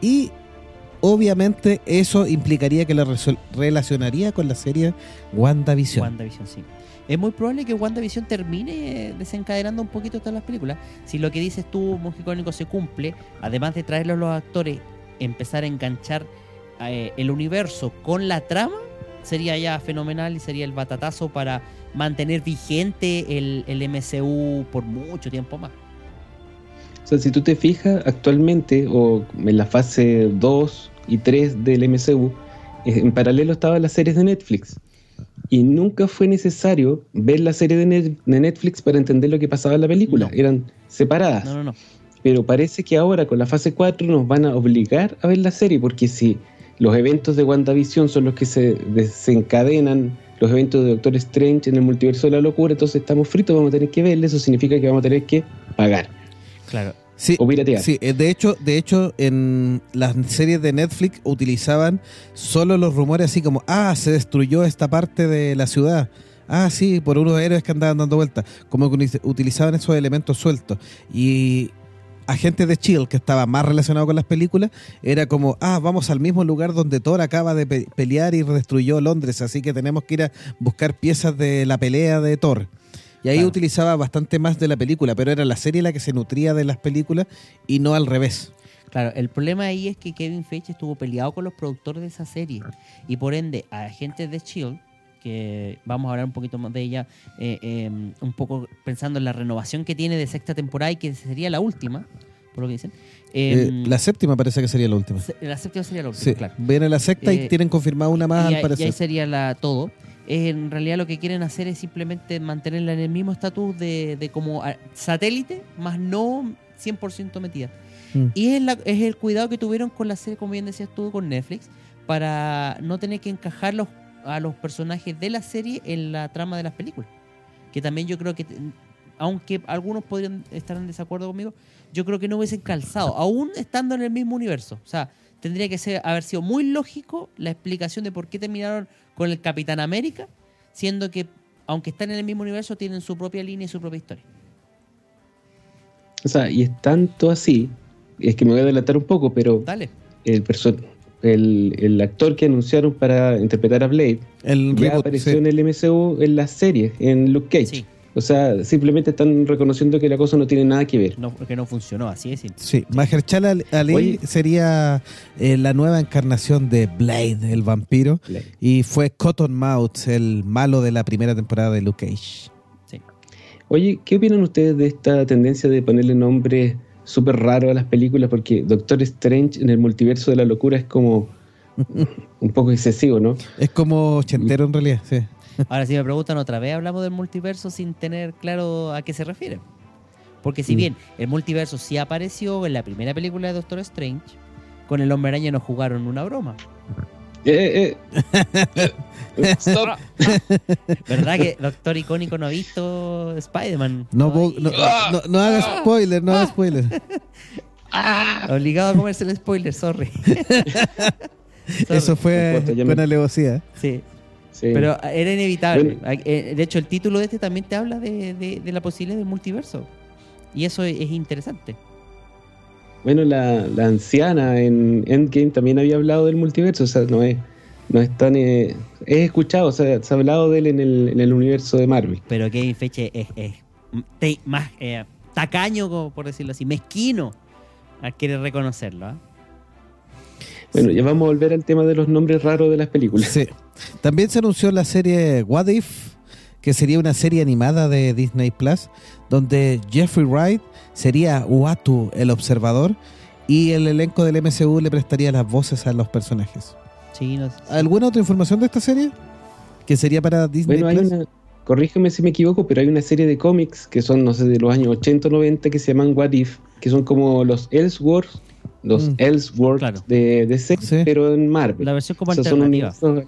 y obviamente eso implicaría que la relacionaría con la serie WandaVision. WandaVision, sí. Es muy probable que WandaVision termine desencadenando un poquito todas las películas. Si lo que dices tú, Monje Icónico, se cumple, además de traerlo a los actores, empezar a enganchar eh, el universo con la trama, sería ya fenomenal y sería el batatazo para mantener vigente el, el MCU por mucho tiempo más. O sea, si tú te fijas, actualmente, o en la fase 2 y 3 del MCU, eh, en paralelo estaban las series de Netflix. Y nunca fue necesario ver la serie de, Net- de Netflix para entender lo que pasaba en la película. No. Eran separadas. No, no, no. Pero parece que ahora con la fase 4 nos van a obligar a ver la serie, porque si los eventos de WandaVision son los que se desencadenan, los eventos de Doctor Strange en el multiverso de la locura, entonces estamos fritos, vamos a tener que verle, eso significa que vamos a tener que pagar Claro. Sí, o piratear. Sí, eh, de hecho, de hecho, en las series de Netflix utilizaban solo los rumores así como, ah, se destruyó esta parte de la ciudad. Ah, sí, por unos héroes que andaban dando vueltas. Como que utiliz- utilizaban esos elementos sueltos. Y agentes de Chill, que estaba más relacionado con las películas, era como, ah, vamos al mismo lugar donde Thor acaba de pe- pelear y destruyó Londres, así que tenemos que ir a buscar piezas de la pelea de Thor. Y ahí Claro. utilizaba bastante más de la película, pero era la serie la que se nutría de las películas y no al revés. Claro, el problema ahí es que Kevin Feige estuvo peleado con los productores de esa serie y por ende a agentes de Shield que vamos a hablar un poquito más de ella, eh, eh, un poco pensando en la renovación que tiene de sexta temporada y que sería la última, por lo que dicen. Eh, Eh, la séptima parece que sería la última. la séptima sería la última, Sí, claro. viene la sexta Eh, y tienen confirmada una más y, al ahí- y parecer. ahí sería la todo. En realidad lo que quieren hacer es simplemente mantenerla en el mismo estatus de, de como ah, satélite, más no 100% metida. Mm. Y es, la- es el cuidado que tuvieron con la serie, como bien decías tú, con Netflix, para no tener que encajar los, a los personajes de la serie en la trama de las películas. Que también yo creo que, aunque algunos podrían estar en desacuerdo conmigo, yo creo que no hubiesen calzado, aún estando en el mismo universo. O sea, tendría que ser, haber sido muy lógico la explicación de por qué terminaron con el Capitán América, siendo que, aunque están en el mismo universo, tienen su propia línea y su propia historia. O sea, y es tanto así, es que me voy a adelantar un poco, pero Dale. el, el, el actor que anunciaron para interpretar a Blade El ya reboot, apareció sí. en el MCU en la serie, en Luke Cage. Sí, O sea, simplemente están reconociendo que la cosa no tiene nada que ver. no, que no funcionó, así es. Sí, Mahershala Ali Oye. sería eh, la nueva encarnación de Blade, el vampiro, Blade. y fue Cottonmouth, el malo de la primera temporada de Luke Cage. Sí. Oye, ¿qué opinan ustedes de esta tendencia de ponerle nombres súper raros a las películas? Porque Doctor Strange en el multiverso de la locura es como <laughs> un poco excesivo, ¿no? Es como ochentero en realidad, sí. Ahora, si me preguntan otra vez, hablamos del multiverso sin tener claro a qué se refiere. Porque si Mm. bien el multiverso sí apareció en la primera película de Doctor Strange, con el hombre araña nos jugaron una broma. Eh, eh. <laughs> Stop. ¿Verdad que Doctor Icónico no ha visto Spider-Man? No, po- no, no, no haga spoiler, no haga spoiler. Obligado a comerse el spoiler, sorry. Sorry. <laughs> Eso No fue buena alevosía. Sí, Sí. pero era inevitable. Bueno. Eh, De hecho, el título de este también te habla de, de- de la posibilidad del multiverso. Y eso es, es interesante. Bueno, la, la anciana en Endgame también había hablado del multiverso, o sea, no es, no es tan... eh, es escuchado, o sea, se ha hablado de él en el, en el universo de Marvel. Pero Kevin Feige es, es te- más eh, tacaño, como por decirlo así, mezquino. Quiere reconocerlo. ¿ah? Bueno, ya vamos a volver al tema de los nombres raros de las películas. Sí. También se anunció la serie What If, que sería una serie animada de Disney Plus, donde Jeffrey Wright sería Uatu, el observador, y el elenco del MCU le prestaría las voces a los personajes. Sí, no sé. ¿Alguna otra información de esta serie? Que sería para Disney Bueno, hay Plus. una, corrígeme si me equivoco, pero hay una serie de cómics que son, no sé, de los años 80 o 90 que se llaman What If, que son como los Elseworlds, los Mm. Elseworlds Claro. de DC, Sí. pero en Marvel. La versión como O sea, son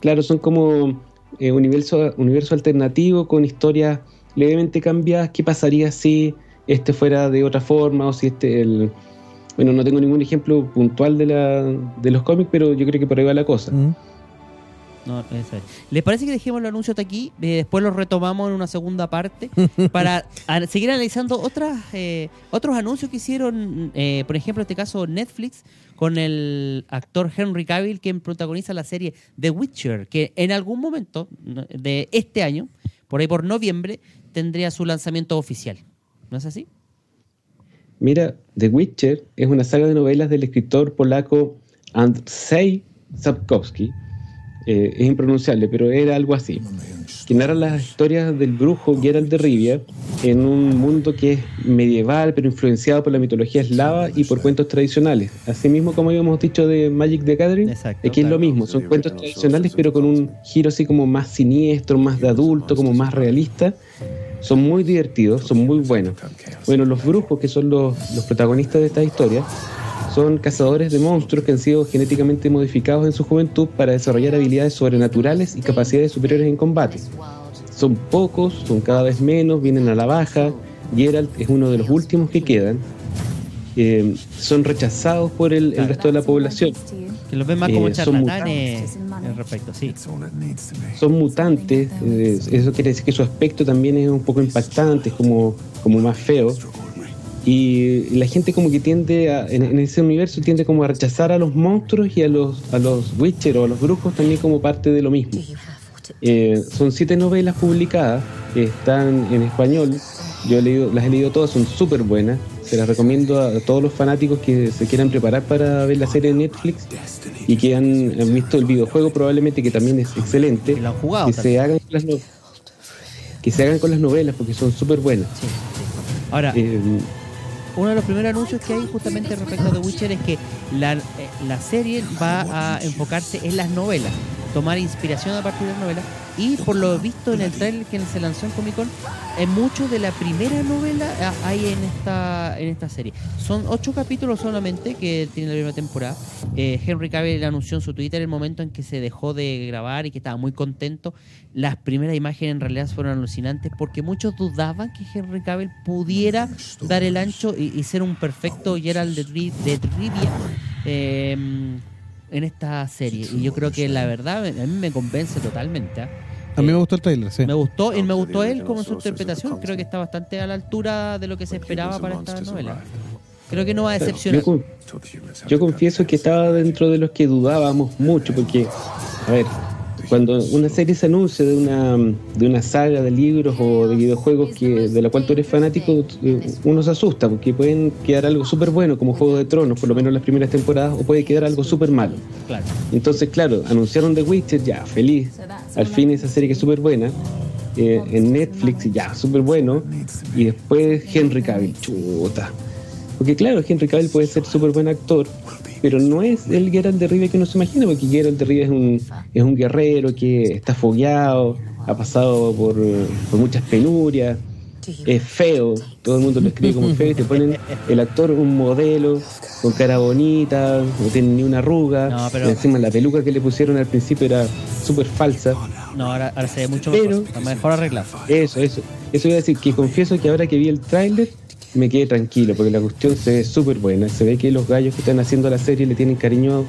claro, son como eh, universo, universo alternativo con historias levemente cambiadas. ¿Qué pasaría si este fuera de otra forma o si este el bueno, no tengo ningún ejemplo puntual de la de los cómics, pero yo creo que por ahí va la cosa. Mm. No, eso es. ¿Les parece que dejemos el anuncio hasta aquí? Eh, después lo retomamos en una segunda parte <laughs> para seguir analizando otras eh, otros anuncios que hicieron, eh, por ejemplo, en este caso Netflix, con el actor Henry Cavill, quien protagoniza la serie The Witcher, que en algún momento de este año, por ahí por noviembre, tendría su lanzamiento oficial. ¿No es así? Mira, The Witcher es una saga de novelas del escritor polaco Andrzej Sapkowski. Eh, es impronunciable, pero era algo así. Que narra las historias del brujo Geralt de Rivia en un mundo que es medieval, pero influenciado por la mitología eslava y por cuentos tradicionales. Asimismo, como habíamos dicho de Magic the Gathering, Exacto, aquí es lo mismo. Son cuentos tradicionales, pero con un giro así como más siniestro, más de adulto, como más realista. Son muy divertidos, son muy buenos. Bueno, los brujos, que son los, los protagonistas de esta historia, son cazadores de monstruos que han sido genéticamente modificados en su juventud para desarrollar habilidades sobrenaturales y capacidades superiores en combate. Son pocos, son cada vez menos, vienen a la baja. Geralt es uno de los últimos que quedan. Eh, son rechazados por el, el resto de la población. Que los ven más como Eh, son al respecto, sí. son mutantes, eh, eso quiere decir que su aspecto también es un poco impactante, es como, como más feo. Y la gente como que tiende a, en, en ese universo tiende como a rechazar a los monstruos y a los, a los Witcher o a los brujos también como parte de lo mismo. Eh, son siete novelas publicadas, que están en español. Yo he leído, las he leído todas, son súper buenas. Se las recomiendo a, todos los fanáticos que se quieran preparar para ver la serie de Netflix y que han, han visto el videojuego probablemente que también es excelente. Que lo han jugado que también. se hagan con las no- que se hagan con las novelas porque son súper buenas. Sí. Ahora, Eh, uno de los primeros anuncios que hay justamente respecto a The Witcher es que la, eh, la serie va a enfocarse en las novelas, tomar inspiración a partir de las novelas y por lo visto en el trailer que se lanzó en Comic Con, en mucho de la primera novela ah, hay en esta en esta serie. Son ocho capítulos solamente que tiene la primera temporada. Eh, Henry Cavill anunció en su Twitter el momento en que se dejó de grabar y que estaba muy contento. Las primeras imágenes en realidad fueron alucinantes porque muchos dudaban que Henry Cavill pudiera dar el ancho y, ser un perfecto Gerald de, de Rivia eh, en esta serie. Y yo creo que la verdad a mí me convence totalmente. ¿ah? A mí Eh, me gustó el trailer, sí. me gustó y me gustó él como su interpretación. Creo que está bastante a la altura de lo que se esperaba para esta novela. Creo que no va a decepcionar. yo, con- yo confieso que estaba dentro de los que dudábamos mucho porque, a ver, cuando una serie se anuncia de una, de una saga de libros o de videojuegos que de la cual tú eres fanático, eh, uno se asusta porque pueden quedar algo súper bueno como Juego de Tronos, por lo menos las primeras temporadas, o puede quedar algo súper malo. Claro. Entonces, claro, anunciaron The Witcher, ya, feliz. Al fin esa serie que es súper buena. eh, en Netflix, ya, súper bueno. Y después Henry Cavill, chuta. Porque claro, Henry Cavill puede ser súper buen actor, pero no es el Geralt de Rivia que uno se imagina, porque Geralt de Rivia es un, es un guerrero que está fogueado, ha pasado por, por muchas penurias, es feo, todo el mundo lo escribe como feo y te ponen el actor un modelo, con cara bonita, no tiene ni una arruga, No, pero- y encima la peluca que le pusieron al principio era súper falsa. No, ahora, ahora se ve mucho Pero- mejor. Mejor arreglado. Eso, eso. Eso iba a decir que confieso que ahora que vi el tráiler me quedé tranquilo porque la cuestión se ve súper buena. Se ve que los gallos que están haciendo la serie le tienen cariño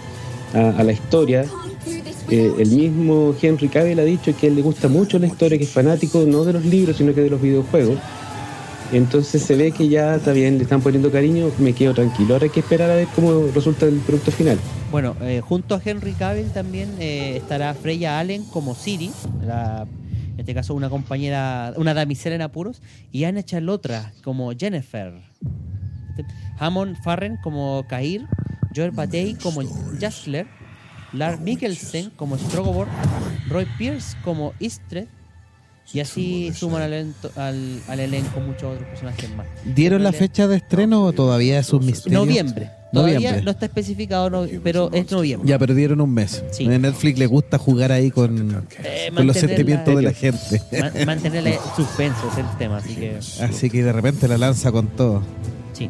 a, la historia. Eh, el mismo Henry Cavill ha dicho que a él le gusta mucho la historia, que es fanático no de los libros, sino que de los videojuegos. Entonces se ve que ya está bien, le están poniendo cariño, me quedo tranquilo. Ahora hay que esperar a ver cómo resulta el producto final. Bueno, eh, junto a Henry Cavill también eh, estará Freya Allen como Siri, en este caso una compañera, una damisela en apuros, y Anna Chalotra como Jennifer. Este, Hammond Farren como Kair, Joel Batey como Jaskler, Lars Mikkelsen como Strogobor, Roy Pierce como Istred, Y así suman al, elenco- al, al elenco muchos otros personajes más. ¿Dieron la fecha de estreno o todavía es un misterio? Noviembre. Todavía Noviembre. no está especificado, no- pero es noviembre. Ya, pero dieron un mes. Sí. A Netflix le gusta jugar ahí con, Eh, con los sentimientos la- de la <laughs> gente. Ma- mantenerle suspenso es el tema, así que Así que de repente la lanza con todo. sí.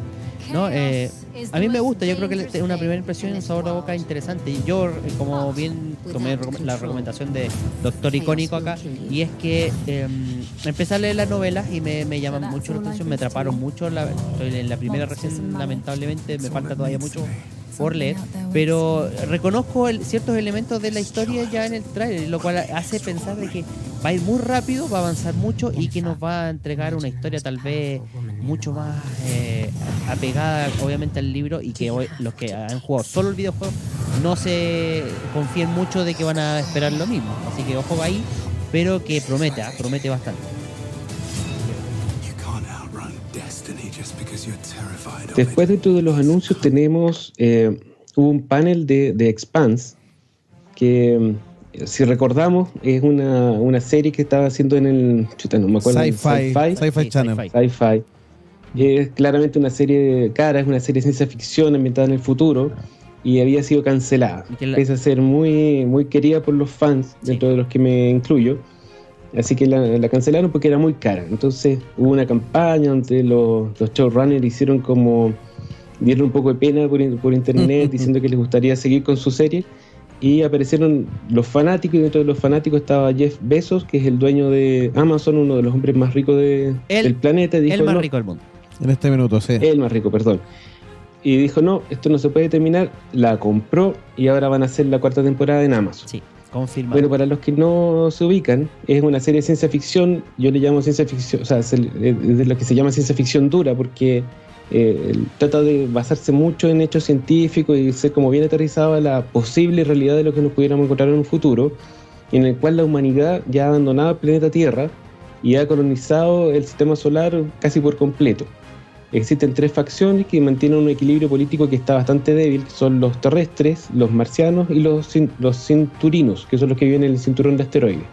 No, eh, a mí me gusta, yo creo que es una primera impresión y un sabor de boca interesante. Y yo, eh, como bien tomé recom- la recomendación de Doctor Icónico acá, y es que eh, empecé a leer las novelas y me, me llaman mucho la atención, me atraparon mucho. La, estoy en la primera recién, lamentablemente, me falta todavía mucho por leer, pero reconozco el- ciertos elementos de la historia ya en el trailer, lo cual hace pensar de que va a ir muy rápido, va a avanzar mucho y que nos va a entregar una historia tal vez mucho más eh, apegada obviamente al libro y que hoy los que han jugado solo el videojuego no se confíen mucho de que van a esperar lo mismo, así que ojo ahí, pero que promete, ah, promete bastante. Después dentro de los anuncios tenemos, eh, hubo un panel de, de Expanse, que mm, si recordamos es una, una serie que estaba haciendo en el, chuta, no me acuerdo, Sci-Fi, Sci-Fi Sí, Channel. sci-fi. Es claramente una serie cara, es una serie de ciencia ficción ambientada en el futuro y había sido cancelada. La- Pese a ser muy, muy querida por los fans, dentro de los que me incluyo. Así que la, la cancelaron porque era muy cara. Entonces hubo una campaña donde los, los showrunners hicieron como. dieron un poco de pena por, in- por internet <laughs> diciendo que les gustaría seguir con su serie. Y aparecieron los fanáticos, y dentro de los fanáticos estaba Jeff Bezos, que es el dueño de Amazon, uno de los hombres más ricos de- El- del planeta. Dijo, El más "No, rico del mundo. En este minuto, sí. el más rico, perdón. Y dijo, no, esto no se puede terminar. La compró y ahora van a hacer la cuarta temporada en Amazon. Sí, Bueno, para los que no se ubican, es una serie de ciencia ficción. Yo le llamo ciencia ficción, o sea, se- es de lo que se llama ciencia ficción dura, porque eh, trata de basarse mucho en hechos científicos y ser como bien aterrizado a la posible realidad de lo que nos pudiéramos encontrar en un futuro, en el cual la humanidad ya ha abandonado el planeta Tierra y ha colonizado el sistema solar casi por completo. Existen tres facciones que mantienen un equilibrio político que está bastante débil, son los terrestres, los marcianos y los, los cinturinos, que son los que viven en el cinturón de asteroides.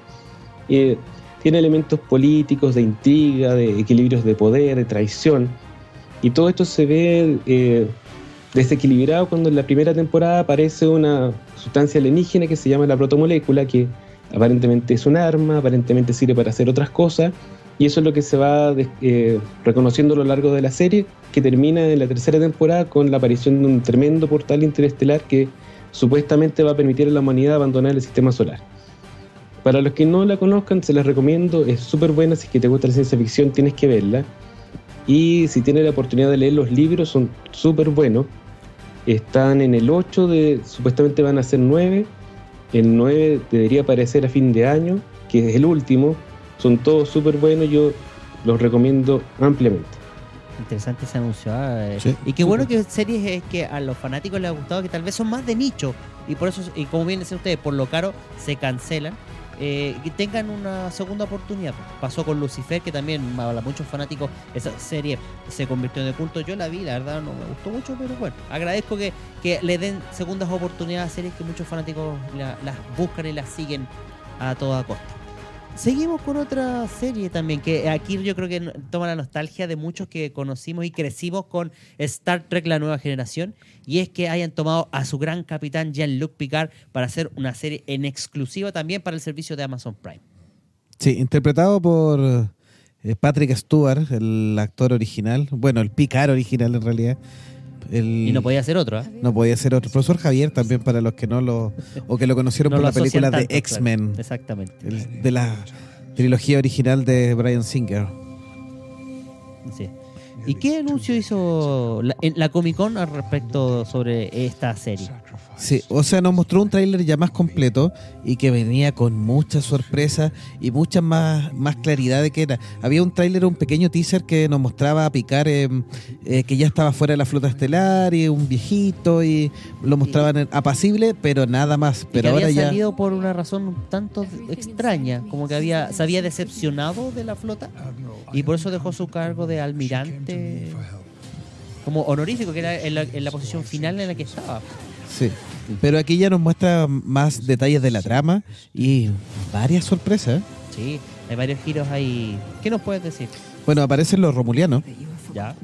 Eh, tiene elementos políticos, de intriga, de equilibrios de poder, de traición, y todo esto se ve eh, desequilibrado cuando en la primera temporada aparece una sustancia alienígena que se llama la protomolécula, que aparentemente es un arma, aparentemente sirve para hacer otras cosas, y eso es lo que se va eh, reconociendo a lo largo de la serie, que termina en la tercera temporada con la aparición de un tremendo portal interestelar que supuestamente va a permitir a la humanidad abandonar el sistema solar. Para los que no la conozcan, se las recomiendo, es súper buena, si es que te gusta la ciencia ficción tienes que verla. Y si tienes la oportunidad de leer los libros, son súper buenos. Están en el 8, de, supuestamente van a ser 9. El 9 debería aparecer a fin de año, que es el último. Son todos súper buenos, yo los recomiendo ampliamente. Interesante ese anuncio. ah, eh. Sí. y qué bueno que series es que a los fanáticos les ha gustado, que tal vez son más de nicho. Y por eso, y como bien dicen ustedes, por lo caro se cancelan. eh, que tengan una segunda oportunidad. Pasó con Lucifer, que también a muchos fanáticos esa serie se convirtió en de culto. Yo la vi, la verdad no me gustó mucho, pero bueno, agradezco que, que le den segundas oportunidades a series que muchos fanáticos la- las buscan y las siguen a toda costa. Seguimos con otra serie también, que aquí yo creo que toma la nostalgia de muchos que conocimos y crecimos con Star Trek La Nueva Generación, y es que hayan tomado a su gran capitán Jean-Luc Picard para hacer una serie en exclusiva también para el servicio de Amazon Prime. Sí, interpretado por eh, Patrick Stewart, el actor original. Bueno, el Picard original en realidad. El- Y no podía ser otro, ¿ah? no podía ser otro. Profesor Javier también para los que no lo... O que lo conocieron No por lo la película de X-Men. claro. Exactamente. el- de la trilogía original de Brian Singer. Sí. ¿Y qué anuncio hizo la, en la Comic Con al respecto sobre esta serie? Sí, o sea, nos mostró un tráiler ya más completo y que venía con muchas sorpresas y mucha más, más claridad de que era. Había un tráiler, un pequeño teaser que nos mostraba a Picar eh, eh, que ya estaba fuera de la flota estelar y un viejito y lo mostraban apacible, pero nada más. Y Pero que ahora había ya... salido por una razón un tanto extraña, como que había se había decepcionado de la flota y por eso dejó su cargo de almirante como honorífico, que era en la, en la posición final en la que estaba. Sí, pero aquí ya nos muestra más detalles de la trama y varias sorpresas. Sí, Hay varios giros ahí. ¿Qué nos puedes decir? Bueno, aparecen los romulianos. Ya.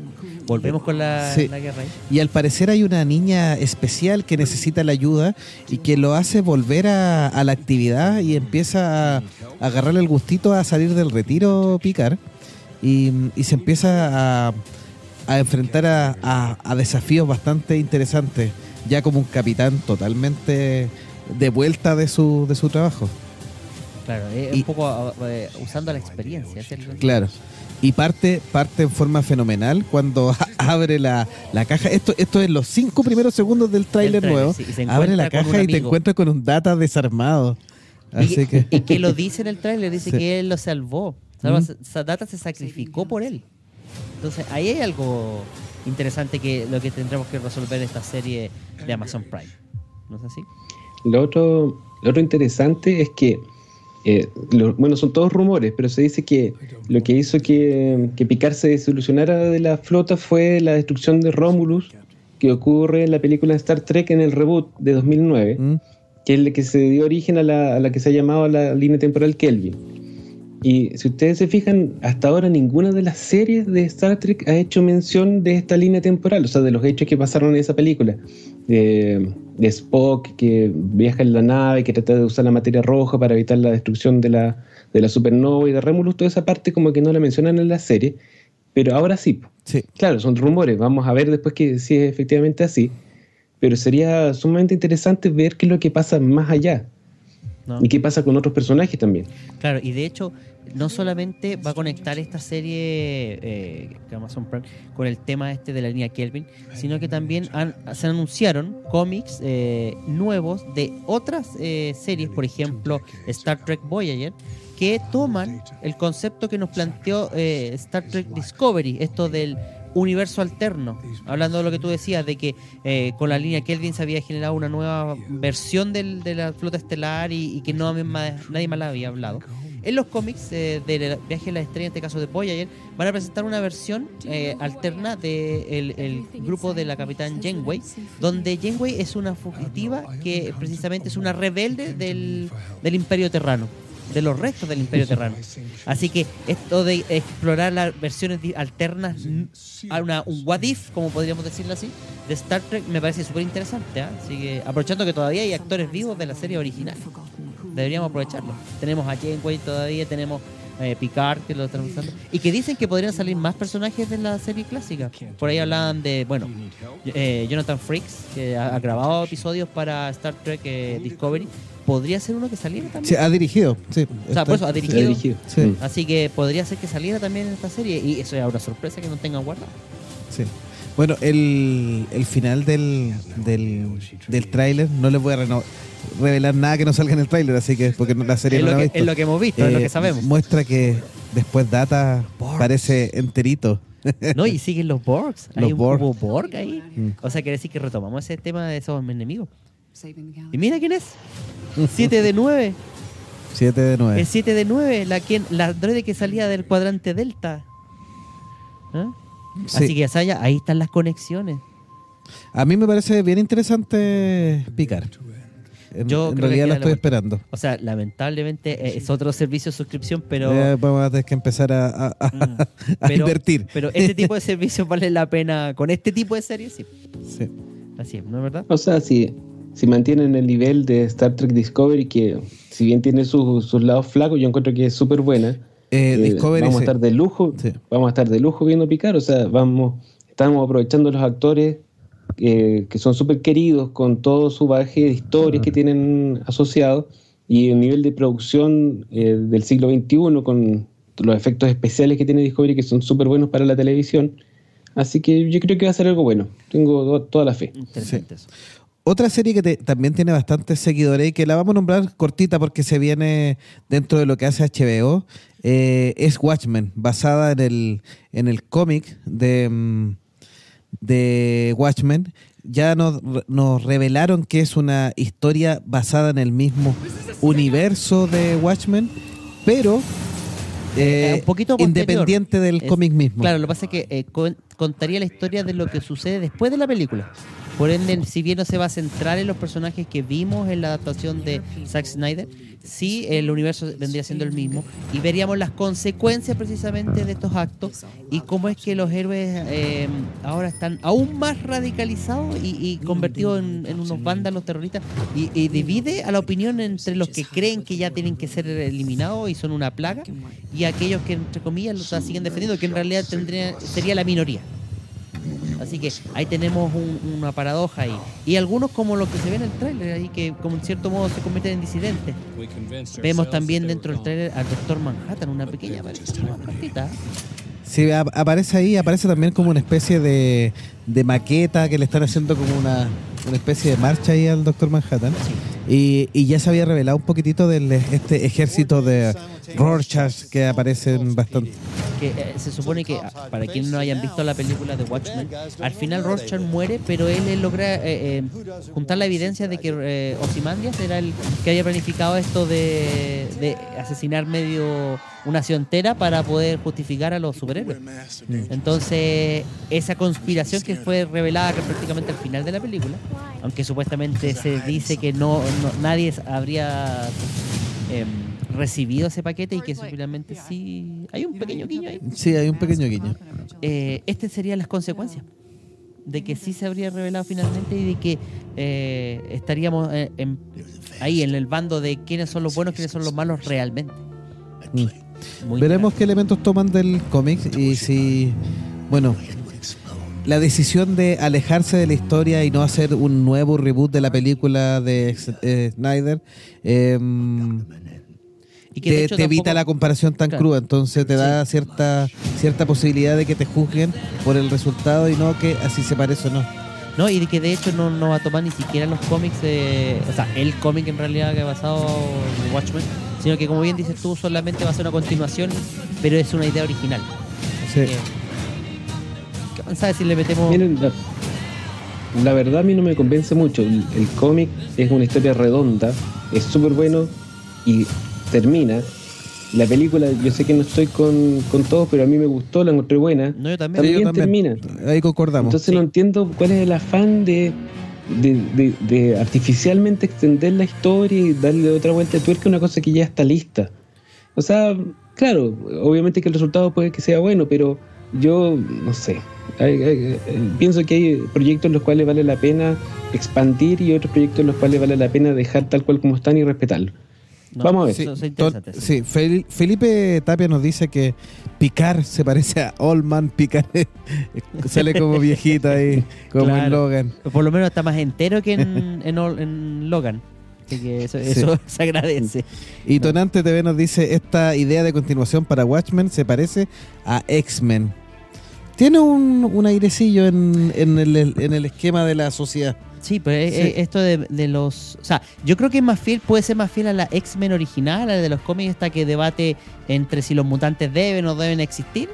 Volvemos con la, Sí. la guerra ahí. Y al parecer hay una niña especial que necesita la ayuda y que lo hace volver a, a la actividad y empieza a, a agarrarle el gustito a salir del retiro picar y, y se empieza a, a enfrentar a desafíos bastante interesantes, ya como un capitán totalmente de vuelta de su, de su trabajo. Claro, es Y- un poco eh, usando la experiencia. ¿cierto? Claro. Y parte, parte en forma fenomenal cuando <laughs> abre la, la caja. Esto, esto es los cinco primeros segundos del tráiler nuevo. sí, abre la caja y te encuentras con un data desarmado. Así y, que. y que lo dice en el tráiler, dice <laughs> Sí. que él lo salvó. Salva- Mm. Sadata se sacrificó por él. Entonces, ahí hay algo interesante que lo que tendremos que resolver en esta serie de Amazon Prime. ¿No es así? Lo otro, lo otro interesante es que, eh, lo- bueno, son todos rumores, pero se dice que lo que hizo que, que Picard se desilusionara de la flota fue la destrucción de Romulus, que ocurre en la película Star Trek en el reboot de 2009, ¿Mm? que es la que se dio origen a la, a la que se ha llamado la línea temporal Kelvin. Y si ustedes se fijan, hasta ahora ninguna de las series de Star Trek ha hecho mención de esta línea temporal, o sea, de los hechos que pasaron en esa película. De, de Spock que viaja en la nave, que trata de usar la materia roja para evitar la destrucción de la, de la supernova y de Remulus, toda esa parte como que no la mencionan en la serie, pero ahora sí. Sí. Claro, son rumores, vamos a ver después que si es efectivamente así, pero sería sumamente interesante ver qué es lo que pasa más allá ¿No? y qué pasa con otros personajes también. Claro, y de hecho, no solamente va a conectar esta serie eh, Amazon Prime con el tema este de la línea Kelvin, sino que también han- se anunciaron cómics eh, nuevos de otras eh, series, por ejemplo, Star Trek Voyager, que toman el concepto que nos planteó eh, Star Trek Discovery, esto del universo alterno, hablando de lo que tú decías, de que eh, con la línea Kelvin se había generado una nueva versión del- de la flota estelar y, y que no nadie más la había hablado. En los cómics eh, del viaje a la estrella, en este caso de Voyager, van a presentar una versión eh, alterna del el grupo de la capitán Janeway, donde Janeway es una fugitiva que precisamente es una rebelde del, del Imperio Terrano, de los restos del Imperio Terrano. Así que esto de explorar las versiones alternas, n- a una, un what if, como podríamos decirlo así, de Star Trek me parece súper interesante. ¿ah? Así que aprovechando que todavía hay actores vivos de la serie original, deberíamos aprovecharlo. Tenemos a Janeway todavía, tenemos eh, Picard que lo están usando, y que dicen que podrían salir más personajes de la serie clásica. Por ahí hablaban de, bueno, eh, Jonathan Frakes, que ha, ha grabado episodios para Star Trek eh, Discovery. Podría ser uno que saliera también. Sí, ha dirigido. Sí, O sea, por eso ha Se ha dirigido. dirigido. Sí. Mm. Así que podría ser que saliera también en esta serie. Y eso es una sorpresa que no tengan guardado. Sí. Bueno, el, el final del, del, del tráiler, no les voy a reno- revelar nada que no salga en el tráiler, así que porque la serie Es no lo, la que, visto. es lo que hemos visto, es lo Eh, que sabemos. Muestra que después Data parece enterito. <laughs> No, y siguen los Borgs. Hay Los un Borg. cubo Borg ahí. Mm. O sea, quiere decir que retomamos ese tema de esos enemigos. Y mira quién es. 7 de 9. 7 de 9. El 7 de 9. La, quien, la androide que salía del cuadrante Delta. ¿Ah? Sí. Así que Saya, ahí están las conexiones. A mí me parece bien interesante picar. En, Yo en creo que realidad lo la estoy esperando. O sea, lamentablemente eh, es otro servicio de suscripción, pero. Eh, vamos a tener que empezar a, a- a- Mm. <laughs> a Pero- invertir. Pero este tipo de <laughs> servicios vale la pena. Con este tipo de series, sí. Sí. Así es, ¿no es verdad? O sea, si, si mantienen el nivel de Star Trek Discovery, que si bien tiene sus, sus lados flacos, yo encuentro que es súper buena. Eh, eh, Discovery, vamos a sí. estar de lujo, Sí. vamos a estar de lujo viendo picar, o sea, vamos, estamos aprovechando los actores eh, que son súper queridos con todo su bagaje de historias que tienen asociados y el nivel de producción eh, del siglo XXI con los efectos especiales que tiene Discovery que son súper buenos para la televisión. Así que yo creo que va a ser algo bueno. Tengo to- toda la fe. Interesante eso. Otra serie que te- también tiene bastantes seguidores y que la vamos a nombrar cortita porque se viene dentro de lo que hace HBO eh, es Watchmen, basada en el, en el cómic de, mm, de Watchmen. Ya nos, nos revelaron que es una historia basada en el mismo universo de Watchmen, pero eh, Eh, un poquito independiente del cómic mismo. Claro, lo que pasa es que eh, con- contaría la historia de lo que sucede después de la película. Por ende, si bien no se va a centrar en los personajes que vimos en la adaptación de Zack Snyder, sí el universo vendría siendo el mismo y veríamos las consecuencias precisamente de estos actos y cómo es que los héroes eh, ahora están aún más radicalizados y, convertidos en, unos vándalos terroristas y, divide a la opinión entre los que creen que ya tienen que ser eliminados y son una plaga y aquellos que entre comillas los siguen defendiendo que en realidad tendría, sería la minoría. Así que ahí tenemos una paradoja ahí. Y algunos como lo que se ve en el tráiler, ahí que como en cierto modo se convierten en disidentes. Vemos también dentro del tráiler al Doctor Manhattan, una pequeña partita. Sí, aparece ahí, aparece también como una especie de, de maqueta que le están haciendo como una, una especie de marcha ahí al Doctor Manhattan. Y, y, ya se había revelado un poquitito de este ejército de Rorschach que aparecen bastante. Que eh, se supone que, para quienes no hayan visto la película de Watchmen, al final Rorschach muere, pero él, logra eh, eh, juntar la evidencia de que eh, Ozymandias era el que había planificado esto de, de asesinar medio una ciudad entera para poder justificar a los superhéroes. Entonces, esa conspiración que fue revelada prácticamente al final de la película, aunque supuestamente se dice que no, nadie habría em, recibido ese paquete y que simplemente sí hay un pequeño guiño ahí. Sí, hay un pequeño guiño. Eh, estas serían las consecuencias de que sí se habría revelado finalmente y de que eh, estaríamos eh, ahí en el bando de quiénes son los buenos, quiénes son los malos realmente. Mm. Veremos qué elementos toman del cómic y si, bueno, la decisión de alejarse de la historia y no hacer un nuevo reboot de la película de eh, Snyder em, y que te, evita la comparación tan cruda, entonces te da cierta cierta posibilidad de que te juzguen por el resultado y no que así se parece o no. No, y que de hecho no, no va a tomar ni siquiera los cómics, o sea, el cómic en realidad que ha basado en Watchmen, sino que como bien dices tú, solamente va a ser una continuación, pero es una idea original. sí. ¿Sabes si le metemos.? la, verdad a mí no me convence mucho. El, cómic es una historia redonda, es súper bueno y termina. La película, yo sé que no estoy con, con todos, pero a mí me gustó, la encontré buena. No, yo también. termina. Ahí concordamos. Entonces no entiendo cuál es el afán de, de, de, artificialmente extender la historia y darle otra vuelta de tuerca a una cosa que ya está lista. O sea, claro, obviamente que el resultado puede que sea bueno, pero yo no sé. Pienso que hay proyectos en los cuales vale la pena expandir y otros proyectos en los cuales vale la pena dejar tal cual como están y respetarlo. Vamos a ver. Sí, Felipe Tapia nos dice que Picar se parece a Old Man Picar. <laughs> Sale como viejito ahí, como en Logan. Por lo menos está más entero que en, <laughs> en, Logan. Así que eso, <laughs> se agradece. Y Tonante TV nos dice, esta idea de continuación para Watchmen se parece a X-Men. Tiene un, un airecillo en, en, el, en el esquema de la sociedad. Sí, pero esto de, los... O sea, yo creo que es más fiel, puede ser más fiel a la X-Men original, a la de los cómics, esta que debate entre si los mutantes deben o deben existir.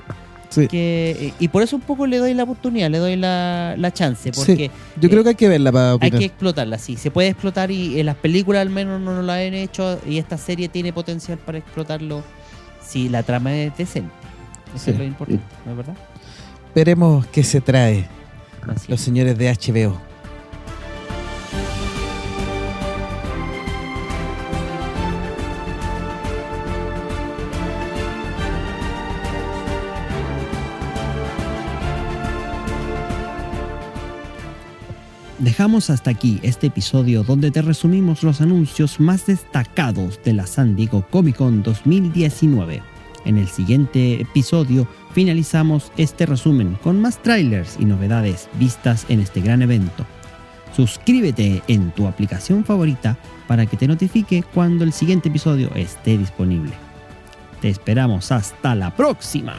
Sí. Que, y por eso un poco le doy la oportunidad, le doy la, la chance. Porque Yo creo que hay que verla para Hay que explotarla, sí. Se puede explotar y en las películas al menos no, lo han hecho y esta serie tiene potencial para explotarlo si la trama es decente. Eso es lo importante, ¿no es verdad? Veremos qué se trae los señores de HBO. Dejamos hasta aquí este episodio donde te resumimos los anuncios más destacados de la San Diego Comic Con 2019. En el siguiente episodio finalizamos este resumen con más trailers y novedades vistas en este gran evento. Suscríbete en tu aplicación favorita para que te notifique cuando el siguiente episodio esté disponible. Te esperamos hasta la próxima.